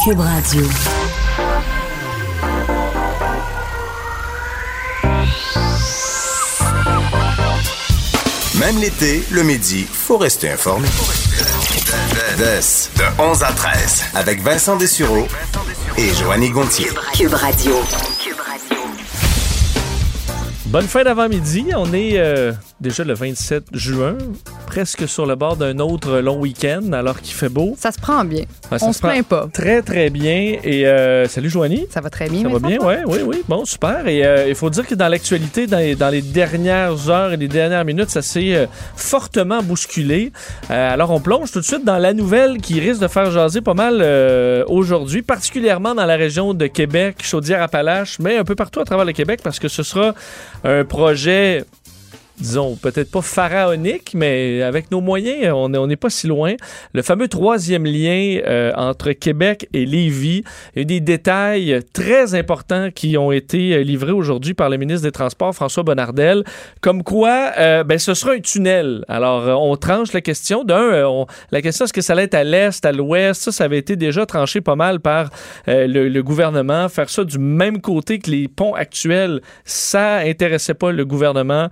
Cube Radio. Même l'été, le midi, faut rester informé. de 11 à 13, avec Vincent Dessureau et Joanny Gontier. Cube Radio. Bonne fin d'avant-midi. On est euh, déjà le 27 juin, presque sur le bord d'un autre long week-end, alors qu'il fait beau. Ça se prend bien. Ça On se se plaint pas. Très, très bien. Et euh, salut, Joanie. Ça va très bien. Ça va bien, oui, oui, oui. Bon, super. Et euh, il faut dire que dans l'actualité, dans les, dans les dernières heures et les dernières minutes, ça s'est euh, fortement bousculé. Alors, on plonge tout de suite dans la nouvelle qui risque de faire jaser pas mal aujourd'hui, particulièrement dans la région de Québec, Chaudière-Appalaches, mais un peu partout à travers le Québec, parce que ce sera un projet disons, peut-être pas pharaonique, mais avec nos moyens, on n'est pas si loin. Le fameux troisième lien euh, entre Québec et Lévis. Il y a des détails très importants qui ont été euh, livrés aujourd'hui par le ministre des Transports, François Bonnardel, comme quoi euh, ben, ce sera un tunnel. Alors, on tranche la question. D'un, la question est-ce que ça allait être à l'est, à l'ouest? Ça, ça avait été déjà tranché pas mal par le, gouvernement. Faire ça du même côté que les ponts actuels, ça intéressait pas le gouvernement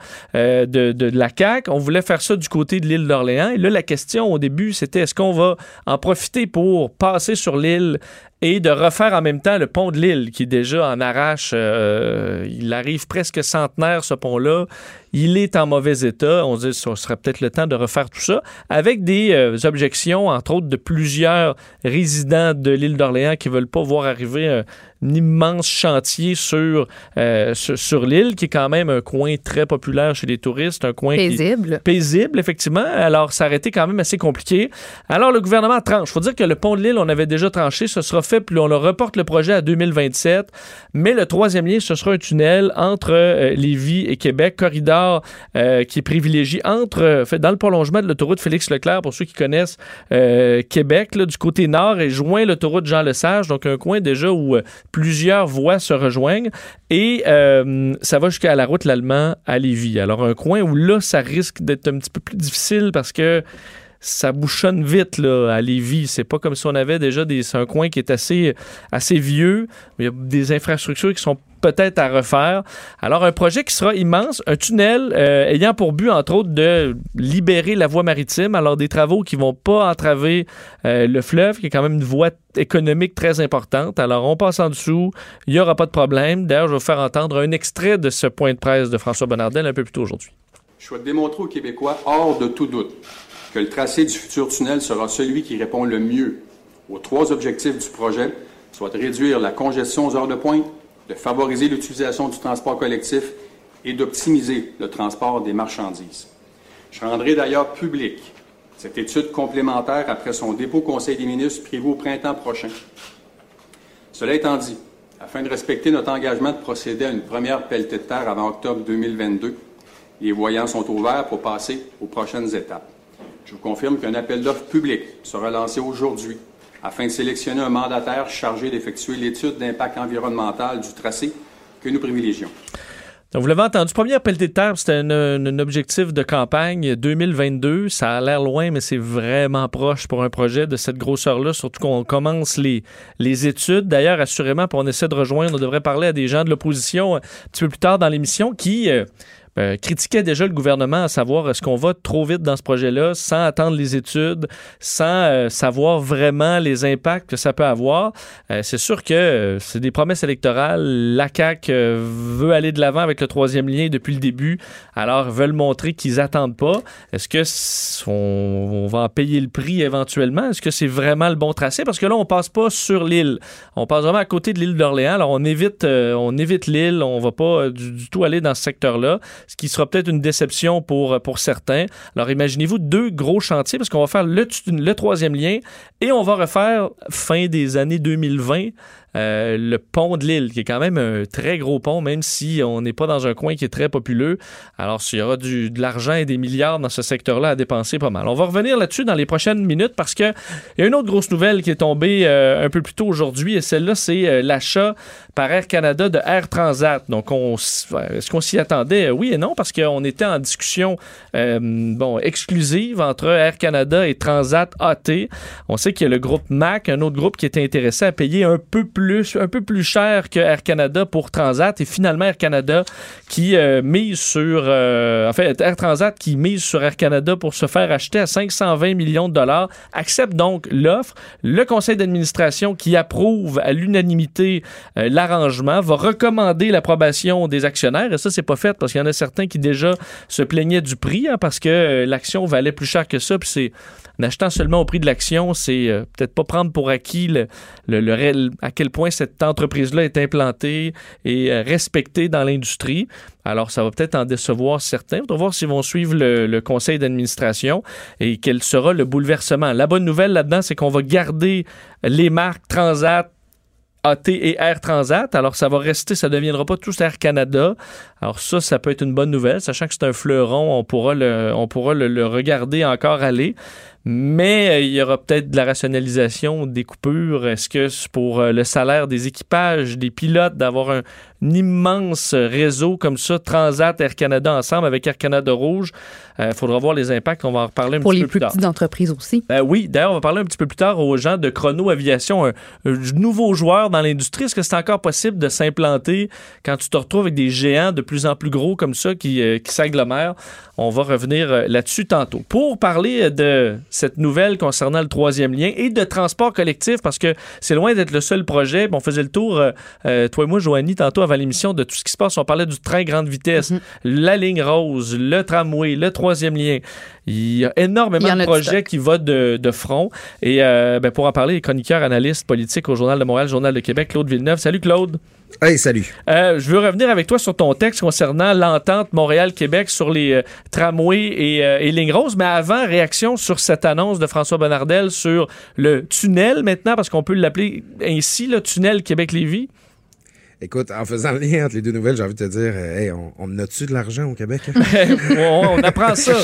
de, de, la CAQ. On voulait faire ça du côté de l'île d'Orléans. Et là, la question au début, c'était est-ce qu'on va en profiter pour passer sur l'île et de refaire en même temps le pont de l'île qui déjà en arrache, euh, il arrive presque centenaire ce pont-là. Il est en mauvais état. On se dit ce serait peut-être le temps de refaire tout ça avec des euh, objections, entre autres, de plusieurs résidents de l'île d'Orléans qui veulent pas voir arriver immense chantier sur, euh, sur, sur l'île, qui est quand même un coin très populaire chez les touristes, un coin qui, Paisible. paisible, effectivement. Alors, ça aurait été quand même assez compliqué. Alors, le gouvernement tranche. faut dire que le pont de l'île, on avait déjà tranché. Ce sera fait, puis on le reporte le projet à 2027. Mais le troisième lien, ce sera un tunnel entre euh, Lévis et Québec, corridor euh, qui est privilégié entre, euh, fait, dans le prolongement de l'autoroute Félix-Leclerc, pour ceux qui connaissent Québec, là, du côté nord, et joint l'autoroute Jean-Lesage, donc un coin déjà où plusieurs voies se rejoignent. Et euh, ça va jusqu'à la route l'Allemand à Lévis. Alors, un coin où là, ça risque d'être un petit peu plus difficile parce que ça bouchonne vite là, à Lévis. C'est pas comme si on avait déjà des. C'est un coin qui est assez, assez vieux. Il y a des infrastructures qui sont peut-être à refaire. Alors, un projet qui sera immense, un tunnel euh, ayant pour but, entre autres, de libérer la voie maritime. Alors, des travaux qui vont pas entraver euh, le fleuve, qui est quand même une voie économique très importante. Alors, on passe en dessous, il n'y aura pas de problème. D'ailleurs, je vais vous faire entendre un extrait de ce point de presse de François Bonnardel un peu plus tôt aujourd'hui. Je souhaite démontrer aux Québécois, hors de tout doute, que le tracé du futur tunnel sera celui qui répond le mieux aux trois objectifs du projet, soit de réduire la congestion aux heures de pointe, de favoriser l'utilisation du transport collectif et d'optimiser le transport des marchandises. Je rendrai d'ailleurs public cette étude complémentaire après son dépôt au Conseil des ministres prévu au printemps prochain. Cela étant dit, afin de respecter notre engagement de procéder à une première pelletée de terre avant octobre 2022, les voyants sont ouverts pour passer aux prochaines étapes. Je vous confirme qu'un appel d'offres public sera lancé aujourd'hui afin de sélectionner un mandataire chargé d'effectuer l'étude d'impact environnemental du tracé que nous privilégions. Donc, vous l'avez entendu, première pelletée de terre, c'était un, objectif de campagne 2022. Ça a l'air loin, mais c'est vraiment proche pour un projet de cette grosseur-là, surtout qu'on commence les, les études. D'ailleurs, assurément, puis on essaie de rejoindre, on devrait parler à des gens de l'opposition un petit peu plus tard dans l'émission qui... euh, euh, critiquait déjà le gouvernement à savoir est-ce qu'on va trop vite dans ce projet-là sans attendre les études, sans euh, savoir vraiment les impacts que ça peut avoir. Euh, c'est sûr que c'est des promesses électorales. La CAQ veut aller de l'avant avec le troisième lien depuis le début, alors veulent montrer qu'ils attendent pas. Est-ce que va en payer le prix éventuellement? Est-ce que c'est vraiment le bon tracé? Parce que là, on passe pas sur l'île. On passe vraiment à côté de l'île d'Orléans. Alors, on évite, on évite l'île. On va pas du tout aller dans ce secteur-là ce qui sera peut-être une déception pour, pour certains. Alors imaginez-vous deux gros chantiers parce qu'on va faire le troisième lien et on va refaire fin des années 2020 euh, le pont de l'île, qui est quand même un très gros pont, même si on n'est pas dans un coin qui est très populeux. Alors, s'il y aura du, de l'argent et des milliards dans ce secteur-là à dépenser, pas mal. On va revenir là-dessus dans les prochaines minutes parce que il y a une autre grosse nouvelle qui est tombée euh, un peu plus tôt aujourd'hui et celle-là, c'est euh, l'achat par Air Canada de Air Transat. Donc, est-ce qu'on s'y attendait? Oui, et non, parce qu'on était en discussion bon, exclusive entre Air Canada et Transat AT. On sait qu'il y a le groupe MAC, un autre groupe qui était intéressé à payer un peu plus, un peu plus cher que Air Canada pour Transat. Et finalement, Air Canada qui euh, mise sur, euh, Air Transat qui mise sur Air Canada pour se faire acheter à 520 millions de dollars, accepte donc l'offre. Le conseil d'administration qui approuve à l'unanimité l'arrangement va recommander l'approbation des actionnaires. Et ça, c'est pas fait parce qu'il y en a certains qui déjà se plaignaient du prix hein, parce que euh, l'action valait plus cher que ça. Puis c'est en seulement au prix de l'action, c'est euh, peut-être pas prendre pour acquis le, le, à quel point cette entreprise-là est implantée et euh, respectée dans l'industrie. Alors, ça va peut-être en décevoir certains. On va voir s'ils vont suivre le, conseil d'administration et quel sera le bouleversement. La bonne nouvelle là-dedans, c'est qu'on va garder les marques Transat, AT et Air Transat. Alors, ça va rester, ça ne deviendra pas tous Air Canada. Alors, ça, ça peut être une bonne nouvelle. Sachant que c'est un fleuron, on pourra le, on pourra le regarder encore aller mais euh, il y aura peut-être de la rationalisation des coupures. Est-ce que pour euh, le salaire des équipages, des pilotes, d'avoir un, immense réseau comme ça, Transat, Air Canada ensemble avec Air Canada Rouge, il euh, faudra voir les impacts. On va en reparler un pour petit peu plus tard. Pour les plus petites entreprises aussi. oui, d'ailleurs, on va parler un petit peu plus tard aux gens de Chrono Aviation, un, nouveau joueur dans l'industrie. Est-ce que c'est encore possible de s'implanter quand tu te retrouves avec des géants de plus en plus gros comme ça qui, qui s'agglomèrent? On va revenir là-dessus tantôt. Pour parler de cette nouvelle concernant le troisième lien et de transport collectif parce que c'est loin d'être le seul projet. on faisait le tour, euh, euh, toi et moi, Joanie, tantôt avant l'émission, de tout ce qui se passe. On parlait du train grande vitesse, mm-hmm. la ligne rose, le tramway, le troisième lien. Il y a énormément de projets qui vont de, front. Et euh, ben, pour en parler, les chroniqueurs, analystes politiques au Journal de Montréal, Journal de Québec, Claude Villeneuve. Salut Claude. Hey, salut. Euh, je veux revenir avec toi sur ton texte concernant l'entente Montréal-Québec sur les euh, tramways et, euh, et, lignes roses. Mais avant, réaction sur cette annonce de François Bonnardel sur le tunnel maintenant, parce qu'on peut l'appeler ainsi, le tunnel Québec-Lévis? Écoute, en faisant le lien entre les deux nouvelles, j'ai envie de te dire, hey, on, on a-tu de l'argent au Québec? on, apprend ça.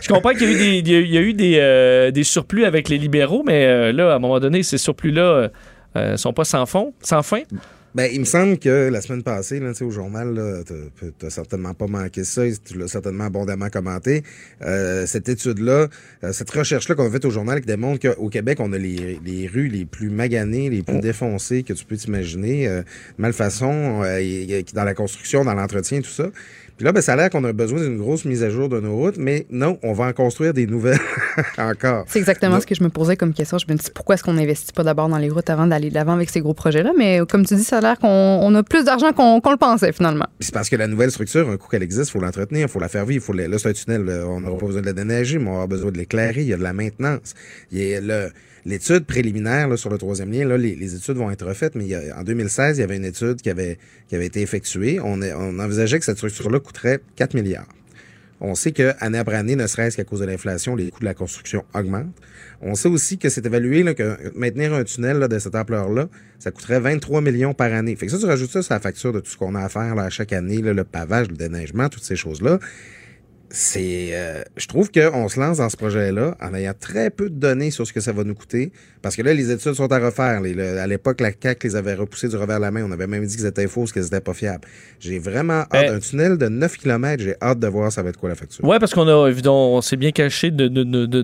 Je comprends qu'il y a eu des, il y a eu des, des surplus avec les libéraux, mais là, à un moment donné, ces surplus-là ne sont pas sans fond, sans fin. Ben, il me semble que la semaine passée, là, au journal, tu n'as certainement pas manqué ça, tu l'as certainement abondamment commenté. Euh, cette étude-là, euh, cette recherche-là qu'on a faite au journal qui démontre qu'au Québec, on a les, les, rues les plus maganées, les plus oh. défoncées que tu peux t'imaginer, euh, malfaçon, dans la construction, dans l'entretien, tout ça. Puis là, ben, ça a l'air qu'on a besoin d'une grosse mise à jour de nos routes, mais non, on va en construire des nouvelles encore. C'est exactement ce que je me posais comme question. Je me dis pourquoi est-ce qu'on n'investit pas d'abord dans les routes avant d'aller de l'avant avec ces gros projets-là? Mais comme tu dis, ça a l'air qu'on a plus d'argent qu'on le pensait finalement. C'est parce que la nouvelle structure, un coup qu'elle existe, il faut l'entretenir, il faut la faire vivre. Faut Là, c'est un tunnel, on n'aura pas besoin de la déneiger, mais on aura besoin de l'éclairer, il y a de la maintenance. Il y a le L'étude préliminaire sur le troisième lien, les, études vont être refaites, mais en 2016, il y avait une étude qui avait, été effectuée. On, envisageait que cette structure-là coûterait 4 milliards. On sait que année après année, ne serait-ce qu'à cause de l'inflation, les coûts de la construction augmentent. On sait aussi que c'est évalué que maintenir un tunnel de cette ampleur-là, ça coûterait 23 millions par année. Fait que ça, tu rajoutes ça sur la facture de tout ce qu'on a à faire à chaque année, le pavage, le déneigement, toutes ces choses-là c'est, euh, je trouve qu'on se lance dans ce projet-là en ayant très peu de données sur ce que ça va nous coûter. Parce que là, les études sont à refaire. à l'époque, la CAC les avait repoussés du revers de la main. On avait même dit qu'ils étaient fausses, qu'ils n'étaient pas fiables. J'ai vraiment hâte. Ben- un tunnel de 9 km, j'ai hâte de voir ça va être quoi la facture. Oui, parce qu'on a, évidemment, on s'est bien caché de, de, de, de,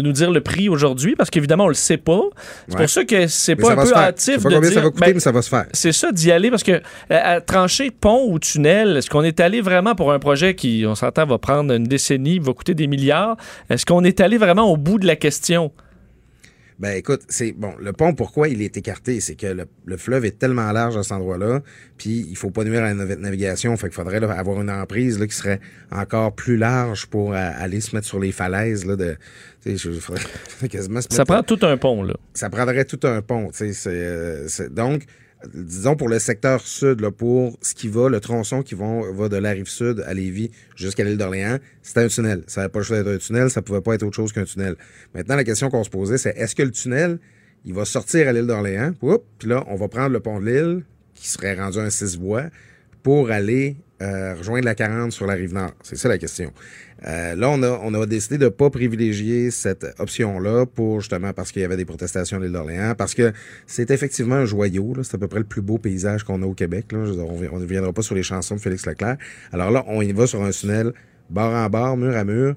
nous dire le prix aujourd'hui, parce qu'évidemment, on le sait pas. C'est pour ça que c'est pas un peu hâtif de dire, ça va coûter, ben, mais ça va se faire. C'est ça, d'y aller, parce que à, trancher pont ou tunnel, est-ce qu'on est allé vraiment pour un projet qui, on s'entend, va prendre une décennie, va coûter des milliards. Est-ce qu'on est allé vraiment au bout de la question? Ben écoute, c'est bon, le pont, pourquoi il est écarté? C'est que le, fleuve est tellement large à cet endroit-là, puis il faut pas nuire à la navigation, fait qu'il faudrait avoir une emprise là, qui serait encore plus large pour aller se mettre sur les falaises là, de. Je, quasiment ça prend tout un pont, là. Ça prendrait tout un pont, tu sais. Euh, donc, disons pour le secteur sud, pour ce qui va, le tronçon qui va, de la rive sud à Lévis jusqu'à l'île d'Orléans, c'était un tunnel. Ça n'avait pas le choix d'être un tunnel, ça pouvait pas être autre chose qu'un tunnel. Maintenant, la question qu'on se posait, c'est est-ce que le tunnel, il va sortir à l'île d'Orléans, puis là, on va prendre le pont de l'île, qui serait rendu un six voies, pour aller euh, rejoindre la 40 sur la rive nord? C'est ça la question. Euh, là, on a, on a décidé de pas privilégier cette option-là pour justement parce qu'il y avait des protestations à l'île d'Orléans, parce que c'est effectivement un joyau. C'est à peu près le plus beau paysage qu'on a au Québec. On ne viendra pas sur les chansons de Félix Leclerc. Alors là, on y va sur un tunnel bord en bord, mur à mur.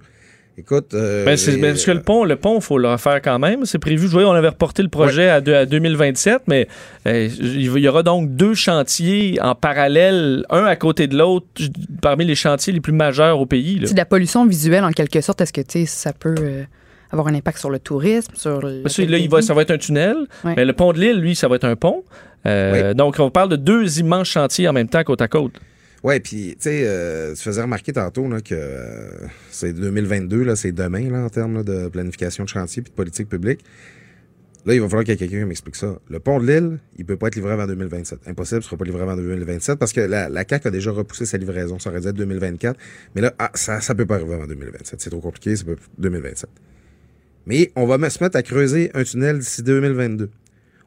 Écoute. Euh, ben, ben, parce que le pont, le pont, faut le refaire quand même. C'est prévu. Je voyais, on avait reporté le projet à, deux- à 2027, mais euh, il y aura donc deux chantiers en parallèle, un à côté de l'autre, parmi les chantiers les plus majeurs au pays. là. C'est de la pollution visuelle en quelque sorte. Est-ce que tu sais, ça peut euh, avoir un impact sur le tourisme, sur le. Parce que là, il va, ça va être un tunnel, Ouais. mais le pont de l'île, lui, ça va être un pont. Euh, Donc, on parle de deux immenses chantiers en même temps, côte à côte. Ouais, puis tu sais, euh, tu faisais remarquer tantôt là, que euh, c'est 2022, là, c'est demain là, en termes de planification de chantier puis de politique publique. Là, il va falloir qu'il y ait quelqu'un qui m'explique ça. Le pont de l'île, il peut pas être livré avant 2027. Impossible, il sera pas livré avant 2027 parce que la, la CAQ a déjà repoussé sa livraison. Ça aurait dû être 2024. Mais là, ah, ça, ça peut pas arriver avant 2027. C'est trop compliqué, peut 2027. Mais on va se mettre à creuser un tunnel d'ici 2022.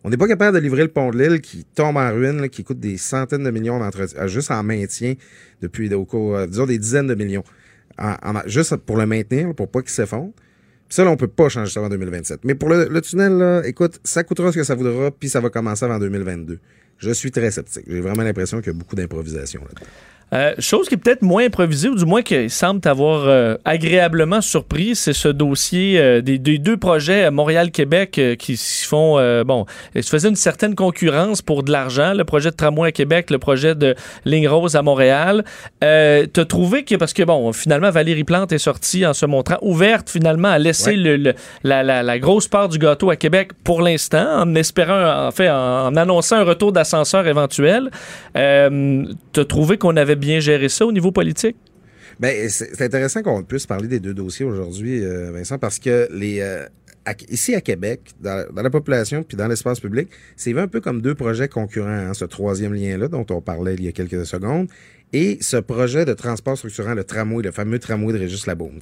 On n'est pas capable de livrer le pont de l'île qui tombe en ruine, qui coûte des centaines de millions euh, juste en maintien depuis au cours, euh, disons des dizaines de millions, juste pour le maintenir, pour pas qu'il s'effondre. Puis ça, là, on peut pas changer ça avant 2027. Mais pour le, tunnel, écoute, ça coûtera ce que ça voudra, puis ça va commencer avant 2022. Je suis très sceptique. J'ai vraiment l'impression qu'il y a beaucoup d'improvisation là-dedans. Euh, chose qui est peut-être moins improvisée, ou du moins qui semble t'avoir euh, agréablement surpris, c'est ce dossier euh, des, des deux projets à Montréal-Québec euh, qui se font, euh, bon, se faisaient une certaine concurrence pour de l'argent, le projet de tramway à Québec, le projet de ligne rose à Montréal. Euh, T'as trouvé que, parce que bon, finalement, Valérie Plante est sortie en se montrant ouverte finalement à laisser Ouais. le, le- la, la- la grosse part du gâteau à Québec pour l'instant, en espérant, en fait, en, en annonçant un retour d'ascenseur éventuel. Euh, T'as trouvé qu'on avait bien géré ça au niveau politique? Ben, c'est intéressant qu'on puisse parler des deux dossiers aujourd'hui, euh, Vincent, parce que les euh, ici à Québec, dans, la population puis dans l'espace public, c'est un peu comme deux projets concurrents, hein, ce troisième lien-là dont on parlait il y a quelques secondes. Et ce projet de transport structurant, le tramway, le fameux tramway de Régis Labaume.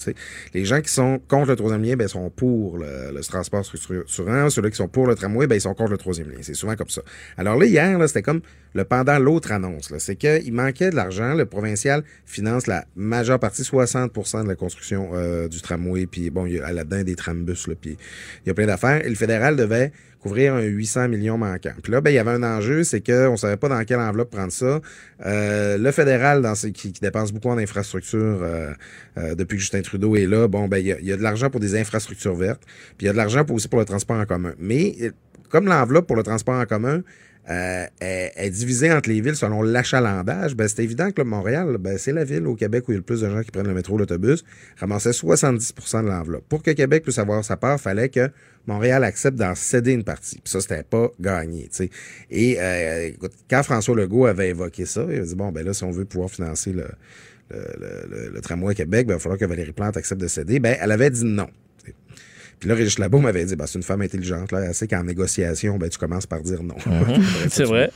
Les gens qui sont contre le troisième lien, ben, sont pour le, transport structurant. Ceux-là qui sont pour le tramway, ben, ils sont contre le troisième lien. C'est souvent comme ça. Alors là, hier, là, c'était comme le pendant l'autre annonce. C'est qu'il manquait de l'argent. Le provincial finance la majeure partie, 60% de la construction euh, du tramway. Puis bon, il y a là-dedans des trambus. Là, puis il y a plein d'affaires. Et le fédéral devait couvrir un 800 millions manquant. Puis là, ben, il y avait un enjeu, c'est qu'on savait pas dans quelle enveloppe prendre ça. Euh, le fédéral, dans qui, dépense beaucoup en infrastructures euh, euh, depuis que Justin Trudeau est là, bon, ben, il y a, de l'argent pour des infrastructures vertes, puis il y a de l'argent aussi pour le transport en commun. Mais comme l'enveloppe pour le transport en commun euh, est, est divisée entre les villes selon l'achalandage, ben, c'est évident que Montréal, ben, c'est la ville au Québec où il y a le plus de gens qui prennent le métro, l'autobus, ramassait 70% de l'enveloppe. Pour que Québec puisse avoir sa part, fallait que Montréal accepte d'en céder une partie. Puis ça, c'était pas gagné. Et euh, écoute, quand François Legault avait évoqué ça, il a dit, bon, ben là, si on veut pouvoir financer le, le, tramway Québec, ben, il va falloir que Valérie Plante accepte de céder. Ben, elle avait dit non. Puis là, Régis Labaume m'avait dit, ben, c'est une femme intelligente, là. Elle sait qu'en négociation, ben, tu commences par dire non. C'est vrai.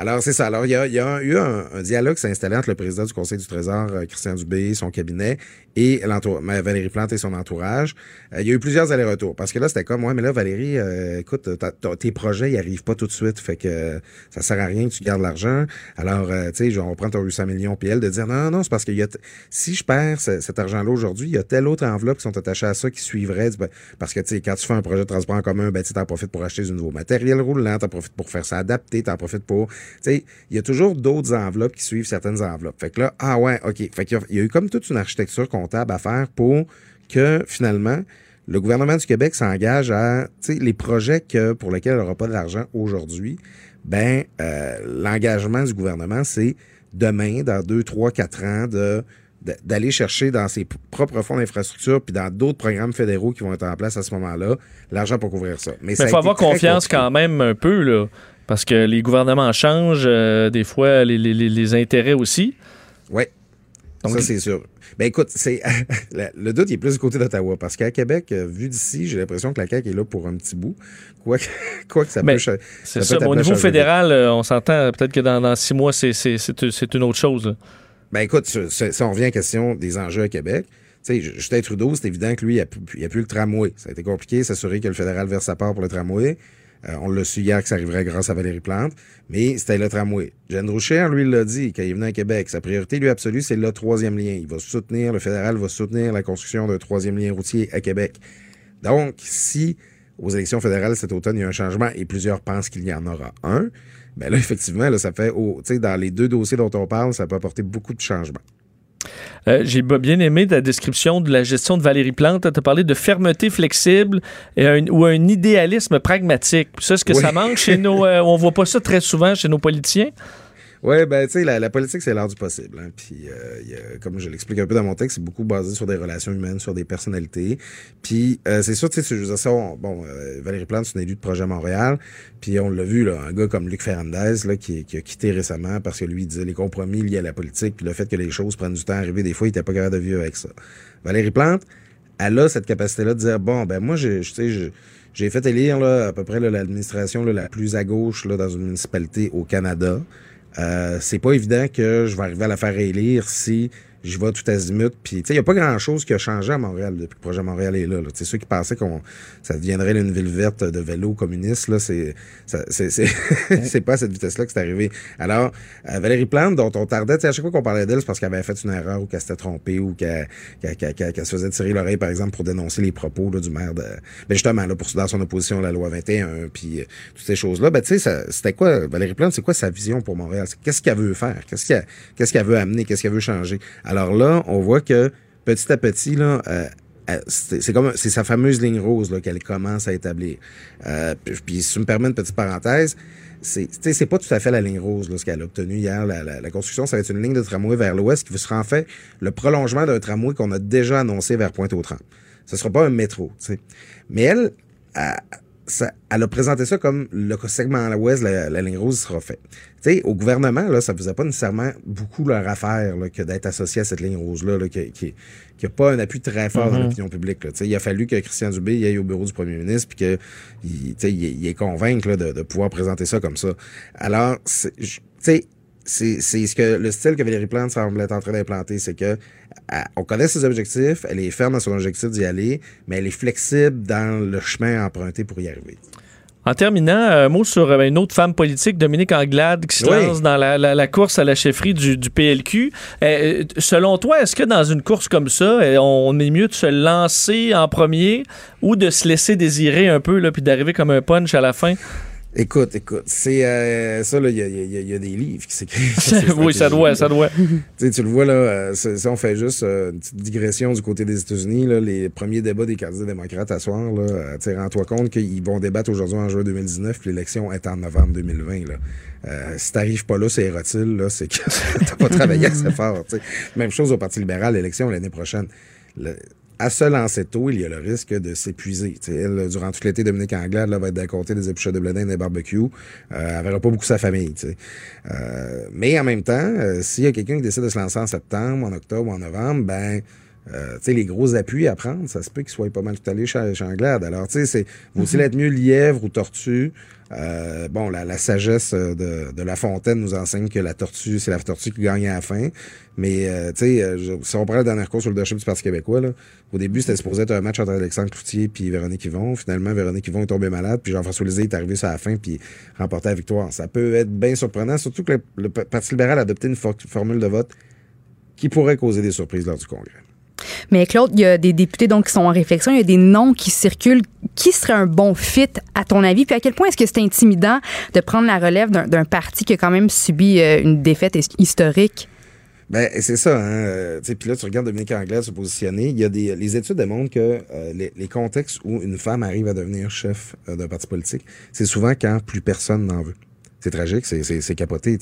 Alors, c'est ça. Alors, il y a, eu un, dialogue qui s'est installé entre le président du Conseil du Trésor, euh, Christian Dubé, son cabinet, et Valérie Plante et son entourage. Euh, il y a eu plusieurs allers-retours. Parce que là, c'était comme, ouais, mais là, Valérie, euh, écoute, tes projets, ils arrivent pas tout de suite. Fait que euh, ça sert à rien que tu gardes l'argent. Alors, euh, tu sais, on prend ton 800 millions, puis elle, de dire, non, non, c'est parce que y a si je perds ce- cet argent-là aujourd'hui, il y a telle autre enveloppe qui sont attachées à ça qui suivrait. Ben, Parce que, tu sais, quand tu fais un projet de transport en commun, ben, tu t'en profites pour acheter du nouveau matériel roulant, t'en profites pour faire ça adapter, t'en profites pour, sais, il y a toujours d'autres enveloppes qui suivent certaines enveloppes. Fait que là, ah ouais, OK. Fait qu'il y a- il y a eu comme toute une architecture comptable à faire pour que, finalement, le gouvernement du Québec s'engage à, tu sais, les projets que, pour lesquels il n'aura pas d'argent aujourd'hui, ben, euh, l'engagement du gouvernement, c'est demain, dans deux, trois, quatre ans, de d'aller chercher dans ses propres fonds d'infrastructure puis dans d'autres programmes fédéraux qui vont être en place à ce moment-là l'argent pour couvrir ça. Mais il faut avoir confiance compliqué. quand même un peu, là. Parce que les gouvernements changent, euh, des fois, les, les- les- les intérêts aussi. Oui. Donc- ça, c'est sûr. Ben écoute, c'est le- doute il est plus du côté d'Ottawa. Parce qu'à Québec, euh, vu d'ici, j'ai l'impression que la CAQ est là pour un petit bout. Quoi que, quoi que ça Mais peut... cha- C'est peut ça. Au niveau fédéral, euh, on s'entend peut-être que dans, dans six mois, c'est- c'est c'est- c'est une autre chose. Ben écoute, si on revient à la question des enjeux à Québec, tu sais, Justin Trudeau, c'est évident que lui, il a, pu- il a plus le tramway. Ça a été compliqué, s'assurer que le fédéral verse sa part pour le tramway. Euh, on l'a su hier que ça arriverait grâce à Valérie Plante, mais c'était le tramway. Jeanne Roucher, lui, l'a dit quand il est venu à Québec. Sa priorité, lui, absolue, c'est le troisième lien. Il va soutenir, le fédéral va soutenir la construction d'un troisième lien routier à Québec. Donc, si aux élections fédérales cet automne, il y a un changement et plusieurs pensent qu'il y en aura un, ben là, effectivement, ça fait, tu sais, dans les deux dossiers dont on parle, ça peut apporter beaucoup de changements. Euh, j'ai bien aimé ta description de la gestion de Valérie Plante. Tu as parlé de fermeté flexible et ou un idéalisme pragmatique. Ça, est-ce que ça manque chez nos... Euh, on voit pas ça très souvent chez nos politiciens? Oui, ben tu sais, la, politique, c'est l'art du possible. Hein. Puis, euh, comme je l'explique un peu dans mon texte, c'est beaucoup basé sur des relations humaines, sur des personnalités. Puis, euh, c'est sûr, tu sais, ça, bon, euh, Valérie Plante, c'est une élue de Projet Montréal. Puis, on l'a vu, là, un gars comme Luc Ferrandez, là, qui, a quitté récemment parce que lui, il disait les compromis liés à la politique, puis le fait que les choses prennent du temps à arriver, des fois, il était pas capable de vivre avec ça. Valérie Plante, elle a cette capacité-là de dire, bon, ben moi, tu sais, j'ai fait élire là, à peu près l'administration la plus à gauche là, dans une municipalité au Canada. Euh, c'est pas évident que je vais arriver à la faire élire si je vais tout azimut. Puis, tu sais, il n'y a pas grand-chose qui a changé à Montréal depuis que le projet Montréal est là. Sais, ceux qui pensaient qu'on ça deviendrait une ville verte de vélo communiste, là, c'est c'est pas à cette vitesse-là que c'est arrivé. Alors, euh, Valérie Plante, dont on tardait, à chaque fois qu'on parlait d'elle, c'est parce qu'elle avait fait une erreur ou qu'elle s'était trompée ou qu'elle se faisait tirer l'oreille, par exemple, pour dénoncer les propos là, du maire de... Ben justement, là, pour, dans son opposition à la loi 21, puis euh, toutes ces choses-là. Ben, tu sais, c'était quoi, Valérie Plante, c'est quoi sa vision pour Montréal? Qu'est-ce qu'elle veut faire? Qu'est-ce qu'elle qu'est-ce qu'elle veut amener? Qu'est-ce qu'elle veut changer? Alors là, on voit que petit à petit, euh, euh, c'est comme c'est sa fameuse ligne rose qu'elle commence à établir. Euh, puis, si tu me permets une petite parenthèse, c'est c'est pas tout à fait la ligne rose ce qu'elle a obtenu hier. La, construction, ça va être une ligne de tramway vers l'ouest qui sera en fait le prolongement d'un tramway qu'on a déjà annoncé vers Pointe-aux-Trembles. Ce sera pas un métro, mais elle a présenté ça comme le segment à l'ouest, la, la, ligne rose sera fait. Tu sais, au gouvernement, là, ça faisait pas nécessairement beaucoup leur affaire là, que d'être associé à cette ligne rose-là, là, qui, qui, qui pas un appui très fort dans mm-hmm. l'opinion publique. Là. Il a fallu que Christian Dubé aille au bureau du premier ministre puis qu'il il, est convaincre de, de pouvoir présenter ça comme ça. Alors, tu sais, c'est ce que le style que Valérie Plante semble être en train d'implanter, c'est que on connaît ses objectifs, elle est ferme dans son objectif d'y aller, mais elle est flexible dans le chemin emprunté pour y arriver. En terminant, un mot sur euh, une autre femme politique, Dominique Anglade, qui se lance dans la, course à la chefferie du, PLQ. Euh, selon toi, est-ce que dans une course comme ça, euh, on est mieux de se lancer en premier ou de se laisser désirer un peu, puis d'arriver comme un punch à la fin? Écoute, écoute, c'est euh, ça, là, il y a, y, y a, des livres qui s'écrivent. oui, ça doit, ça doit. tu tu le vois, là, euh, si on fait juste euh, une petite digression du côté des États-Unis, là, les premiers débats des candidats démocrates à soir, là, euh, rends-toi compte qu'ils vont débattre aujourd'hui en juin 2019, puis l'élection est en novembre 2020, là. Euh, si t'arrives pas là, c'est érotile, là, c'est que t'as pas travaillé assez fort. Même chose au Parti libéral, l'élection l'année prochaine. Le, à se lancer tôt, il y a le risque de s'épuiser. Durant tout l'été, Dominique Anglade là, va être d'un côté des épluchets de bledin des barbecues. Euh, elle verra pas beaucoup sa famille. Euh, mais en même temps, euh, s'il y a quelqu'un qui décide de se lancer en septembre, en octobre en novembre, ben euh, les gros appuis à prendre, ça se peut qu'ils soient pas mal tout allés chez, chez Anglade. Alors, tu sais, c'est vaut-il être mieux lièvre ou tortue? Euh, bon, la, la sagesse de, de, La Fontaine nous enseigne que la tortue, c'est la tortue qui gagne à la fin. Mais, euh, tu sais, euh, si on prend la dernière course sur le leadership du Parti québécois, là, au début, c'était supposé être un match entre Alexandre Cloutier puis Véronique Yvon. Finalement, Véronique Yvon est tombée malade, puis Jean-François Lisée est arrivé sur la fin puis remporté la victoire. Ça peut être bien surprenant, surtout que le, Parti libéral a adopté une formule de vote qui pourrait causer des surprises lors du congrès. Mais Claude, il y a des députés donc qui sont en réflexion, il y a des noms qui circulent. Qui serait un bon fit à ton avis? Puis à quel point est-ce que c'est intimidant de prendre la relève d'un parti qui a quand même subi euh, une défaite historique? Ben, c'est ça, hein. Euh, puis là, tu regardes Dominique Anglais se positionner. Les études démontrent que euh, les, contextes où une femme arrive à devenir chef d'un parti politique, c'est souvent quand plus personne n'en veut c'est tragique, c'est capoté.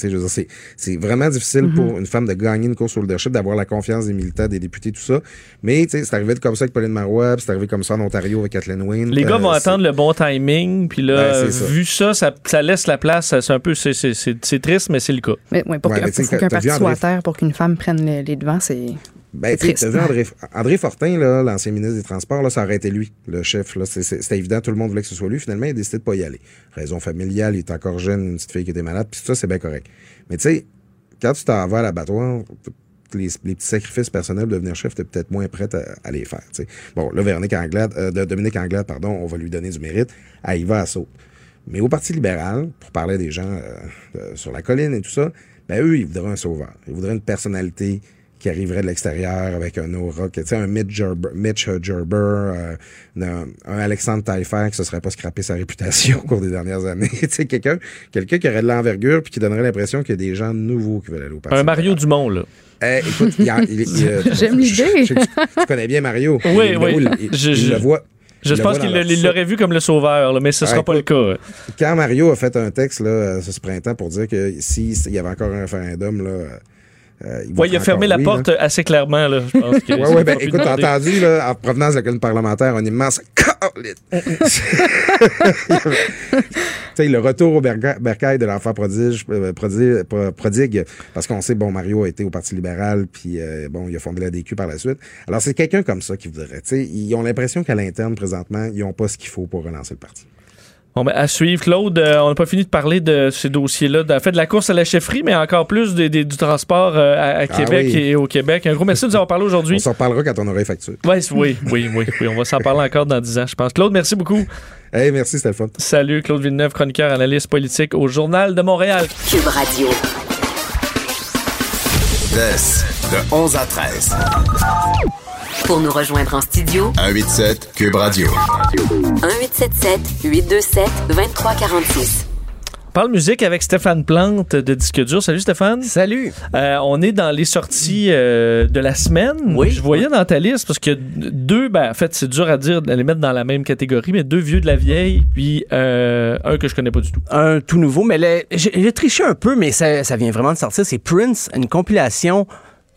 C'est vraiment difficile pour une femme de gagner une course au leadership, d'avoir la confiance des militants, des députés, tout ça. Mais c'est arrivé comme ça avec Pauline Marois, c'est arrivé comme ça en Ontario avec Kathleen Wayne. Les gars vont euh, attendre le bon timing, puis là, ben, vu ça, ça, laisse la place. C'est un peu, c'est triste, mais c'est le cas. Mais, ouais, pour qu'un parti soit à terre, pour qu'une femme prenne les devants, c'est. Ben, André, Fortin, l'ancien ministre des Transports, là, ça aurait été lui, le chef. C'était évident, tout le monde voulait que ce soit lui. Finalement, il a décidé de pas y aller. Raison familiale, il est encore jeune, une petite fille qui était malade, puis ça, c'est bien correct. Mais tu sais, quand tu t'en vas à l'abattoir, les, les, petits sacrifices personnels de devenir chef, tu es peut-être moins prête à, les faire. Bon, là, Véronique Anglade, euh, Dominique Anglade, pardon, on va lui donner du mérite. Elle y va à saut. Mais au Parti libéral, pour parler des gens euh, euh, sur la colline et tout ça, ben eux, ils voudraient un sauveur. Ils voudraient une personnalité qui arriverait de l'extérieur avec un aura, tu sais, un Mitch Gerber, Mitch Gerber euh, un, un Alexandre Taillefer qui se serait pas scrappé sa réputation au cours des dernières années. tu sais, quelqu'un, quelqu'un qui aurait de l'envergure puis qui donnerait l'impression qu'il y a des gens nouveaux qui veulent aller au Parti Un Mario. Dumont, là. Eh, écoute, il y a- il- il- J'aime l'idée. que Tu, tu connais bien Mario. Oui, Il- oui. il- il- Je- le voit. Je le pense qu'il l'aurait vu comme le sauveur, là, mais ce sera Ouais, pas le cas. Quand Mario a fait un texte là, ce printemps pour dire que si s'il y avait encore un référendum, là, euh, il Ouais, il a fermé la oui, porte là. assez clairement, là, je pense. que Ouais, ben écoute, t'as entendu, là, en provenance de la colline parlementaire, un immense calice. Tu sais, le retour au bercail de l'enfant prodige, euh, prodigue, pro- prodigue, parce qu'on sait, bon, Mario a été au Parti libéral, puis euh, bon, il a fondé la DQ par la suite. Alors, c'est quelqu'un comme ça qui voudrait. Tu sais, ils ont l'impression qu'à l'interne, présentement, ils n'ont pas ce qu'il faut pour relancer le parti. Bon, ben, à suivre, Claude, euh, on n'a pas fini de parler de ces dossiers-là, de, en fait, de la course à la chefferie, mais encore plus des- des- du transport euh, à, à Québec oui. et au Québec. Un gros merci de nous avoir parlé aujourd'hui. On s'en reparlera quand on aura effectué. Ouais, c- oui, oui, oui, oui, on va s'en parler encore dans 10 ans, je pense. Claude, merci beaucoup. Hey, merci, c'était le fun. Salut, Claude Villeneuve, chroniqueur, analyste politique au Journal de Montréal. Cube Radio. De, de 11 à 13. Pour nous rejoindre en studio, 187 Cube Radio. 1877 827 2346. Parle musique avec Stéphane Plante de Disque Dur. Salut Stéphane. Salut! Euh, on est dans les sorties euh, de la semaine. Oui. Je voyais dans ta liste parce que deux, ben, en fait, c'est dur à dire de les mettre dans la même catégorie, mais deux vieux de la vieille, puis euh, un que je connais pas du tout. Un tout nouveau, mais le- j'ai j'ai triché un peu, mais ça, ça vient vraiment de sortir. C'est Prince, une compilation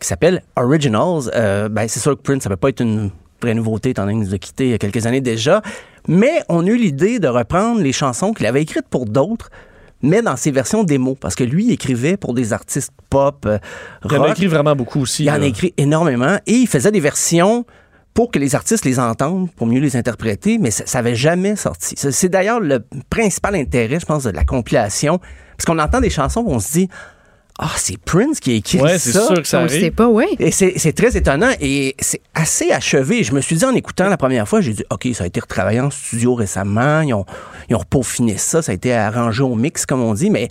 qui s'appelle Originals. Euh, ben, c'est sûr que Prince, ça peut pas être une vraie nouveauté, étant donné qu'il nous a quittés il y a quelques années déjà. Mais on a eu l'idée de reprendre les chansons qu'il avait écrites pour d'autres, mais dans ses versions démo. Parce que lui, il écrivait pour des artistes pop, euh, Il en a rock. écrit vraiment beaucoup aussi. Il en a écrit énormément et il faisait des versions pour que les artistes les entendent, pour mieux les interpréter, mais ça n'avait jamais sorti. C'est d'ailleurs le principal intérêt, je pense, de la compilation, parce qu'on entend des chansons où on se dit Ah, c'est Prince qui a écrit Ouais, c'est ça. sûr que ça arrive. sait pas, oui. Et c'est c'est très étonnant et c'est assez achevé. Je me suis dit en écoutant la première fois, j'ai dit OK, ça a été retravaillé en studio récemment, ils ont, ils ont repaufiné ça, ça a été arrangé au mix, comme on dit, mais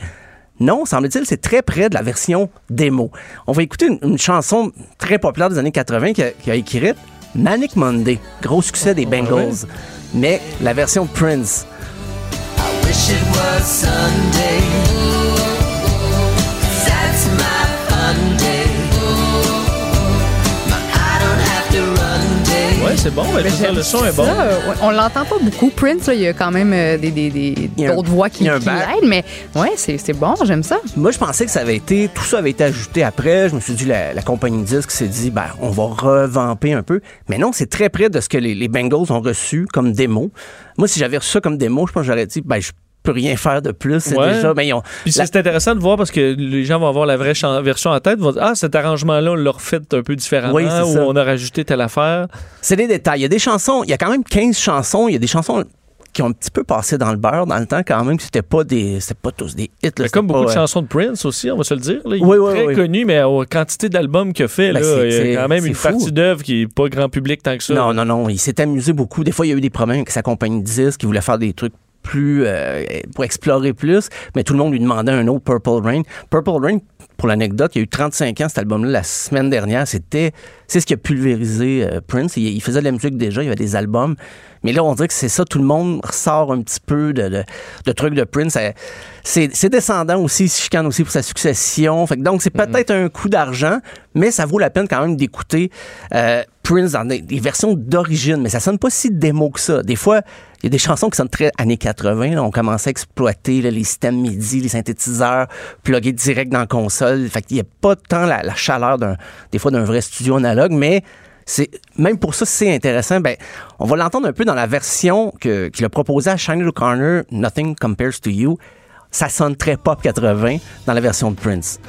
non, semble-t-il, c'est très près de la version démo. On va écouter une, une chanson très populaire des années 80 qui a, qui a écrite Manic Monday, gros succès des Bengals, mais la version de Prince. wish it was Sunday. Ouais, c'est bon, le son est bon. Ça, ouais, on l'entend pas beaucoup, Prince. là, il y a quand même euh, des, des, des- d'autres voix qui, l'aident, mais ouais, c'est c'est bon, j'aime ça. Moi, je pensais que ça avait été, tout ça avait été ajouté après. Je me suis dit, la, la compagnie de disques s'est dit, ben, on va revamper un peu. Mais non, c'est très près de ce que les, les Bengals ont reçu comme démo. Moi, si j'avais reçu ça comme démo, je pense que j'aurais dit, ben, je peux rien faire de plus. C'est Ouais. déjà, ben, ont- Puis la- c'est intéressant de voir parce que les gens vont avoir la vraie version en tête. Vont dire Ah, cet arrangement-là, on l'a refait un peu différemment Oui, ou ça. on a rajouté telle affaire. c'est des détails. Il y a des chansons, il y a quand même 15 chansons. Il y a des chansons qui ont un petit peu passé dans le beurre dans le temps quand même. C'était pas des, c'était pas tous des hits. là. Mais comme beaucoup pas, de euh, chansons de Prince aussi, on va se le dire. là. Il Oui, est oui, très oui. connu, mais aux quantité d'albums qu'il a fait, Ben, là, c'est- il y a quand même une fou. partie d'œuvre qui est pas grand public tant que ça. Non, non, non. Il s'est amusé beaucoup. Des fois, il y a eu des problèmes avec sa compagnie de disques. Il voulait faire des trucs plus euh, pour explorer plus, mais tout le monde lui demandait un autre Purple Rain. Purple Rain, pour l'anecdote, il y a eu 35 ans cet album-là la semaine dernière. C'était c'est ce qui a pulvérisé euh, Prince. Il, il faisait de la musique déjà, il y avait des albums, mais là on dirait que c'est ça. Tout le monde ressort un petit peu de, de, de trucs de Prince. Euh, C'est c'est descendant aussi, il se chicane aussi pour sa succession. Fait que donc c'est peut-être un coup d'argent, mais ça vaut la peine quand même d'écouter euh, Prince dans des, des versions d'origine. Mais ça sonne pas si démo que ça. Des fois, il y a des chansons qui sonnent très années 80. là. on commençait à exploiter là, les systèmes MIDI, les synthétiseurs, plugués direct dans la console. Fait qu'il n'y a pas tant la, la chaleur des fois d'un vrai studio analogue, mais c'est même pour ça c'est intéressant. Ben, on va l'entendre un peu dans la version qu'il a proposée à Shiny O'Connor, Nothing Compares to You. Ça sonne très pop 80 dans la version de Prince.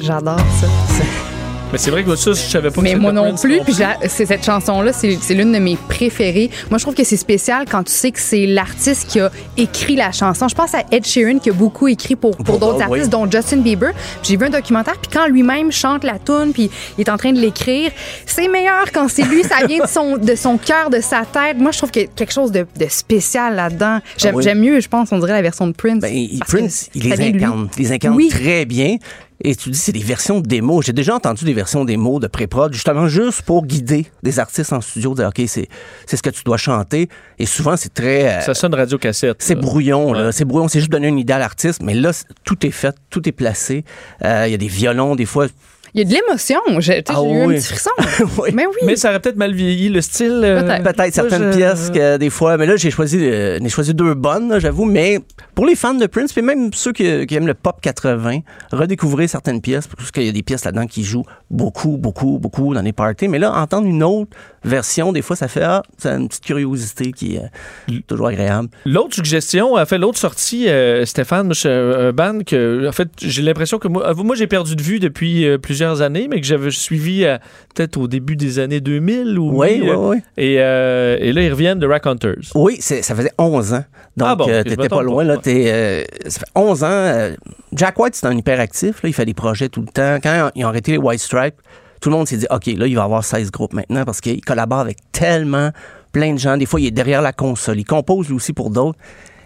J'adore ça. Mais c'est vrai que ça, je savais pas que Mais c'était moi non plus. Puis c'est cette chanson-là, c'est c'est l'une de mes préférées. Moi, je trouve que c'est spécial quand tu sais que c'est l'artiste qui a écrit la chanson. Je pense à Ed Sheeran qui a beaucoup écrit pour, pour Pour- d'autres oui. artistes, dont Justin Bieber. J'ai vu un documentaire, puis quand lui-même chante la tune, puis il est en train de l'écrire, c'est meilleur quand c'est lui. Ça vient de son de son cœur, de sa tête. Moi, je trouve qu'il y a quelque chose de, de spécial là-dedans. J'aime Ah oui. j'aime mieux, je pense, on dirait la version de Prince. Ben, que Prince, il les incarne. Il les incarne Oui. très bien. Et tu dis, c'est des versions de démos. J'ai déjà entendu des versions démos de pré-prod, justement, juste pour guider des artistes en studio, dire, OK, c'est c'est ce que tu dois chanter. Et souvent, c'est très. euh, Ça sonne radio-cassette. c'est brouillon, là. Ouais. C'est brouillon. C'est juste donner une idée à l'artiste. Mais là, tout est fait, tout est placé. Euh, Il y a des violons, des fois. Il y a de l'émotion. J'ai Ah j'ai eu oui. un petit frisson. Oui. Mais oui. Mais ça aurait peut-être mal vieilli le style. euh, Peut-être. Peut-être moi, certaines je- pièces que des fois, mais là j'ai choisi, euh, j'ai choisi deux bonnes, j'avoue. Mais pour les fans de Prince, puis même ceux qui, qui aiment le pop 80, redécouvrez certaines pièces parce qu'il y a des pièces là-dedans qui jouent beaucoup, beaucoup, beaucoup dans les parties. Mais là, entendre une autre version, des fois, ça fait ah, c'est une petite curiosité qui est euh, toujours agréable. L'autre suggestion, a fait l'autre sortie, euh, Stéphane, un band que, en fait, j'ai l'impression que moi, moi j'ai perdu de vue depuis euh, plusieurs années, mais que j'avais suivi euh, peut-être au début des années 2000 ou Oui, oui, euh, oui. Et, euh, et là, ils reviennent de Rack Hunters. Oui, ça faisait 11 ans. Donc, Ah bon, euh, t'étais pas loin. pas. Là, t'es, euh, ça fait 11 ans. euh, Jack White, c'est un hyperactif. Là, il fait des projets tout le temps. Quand ils ont arrêté les White Stripes, tout le monde s'est dit, OK, là, il va avoir 16 groupes maintenant parce qu'il collabore avec tellement plein de gens. Des fois, il est derrière la console. Il compose lui aussi pour d'autres.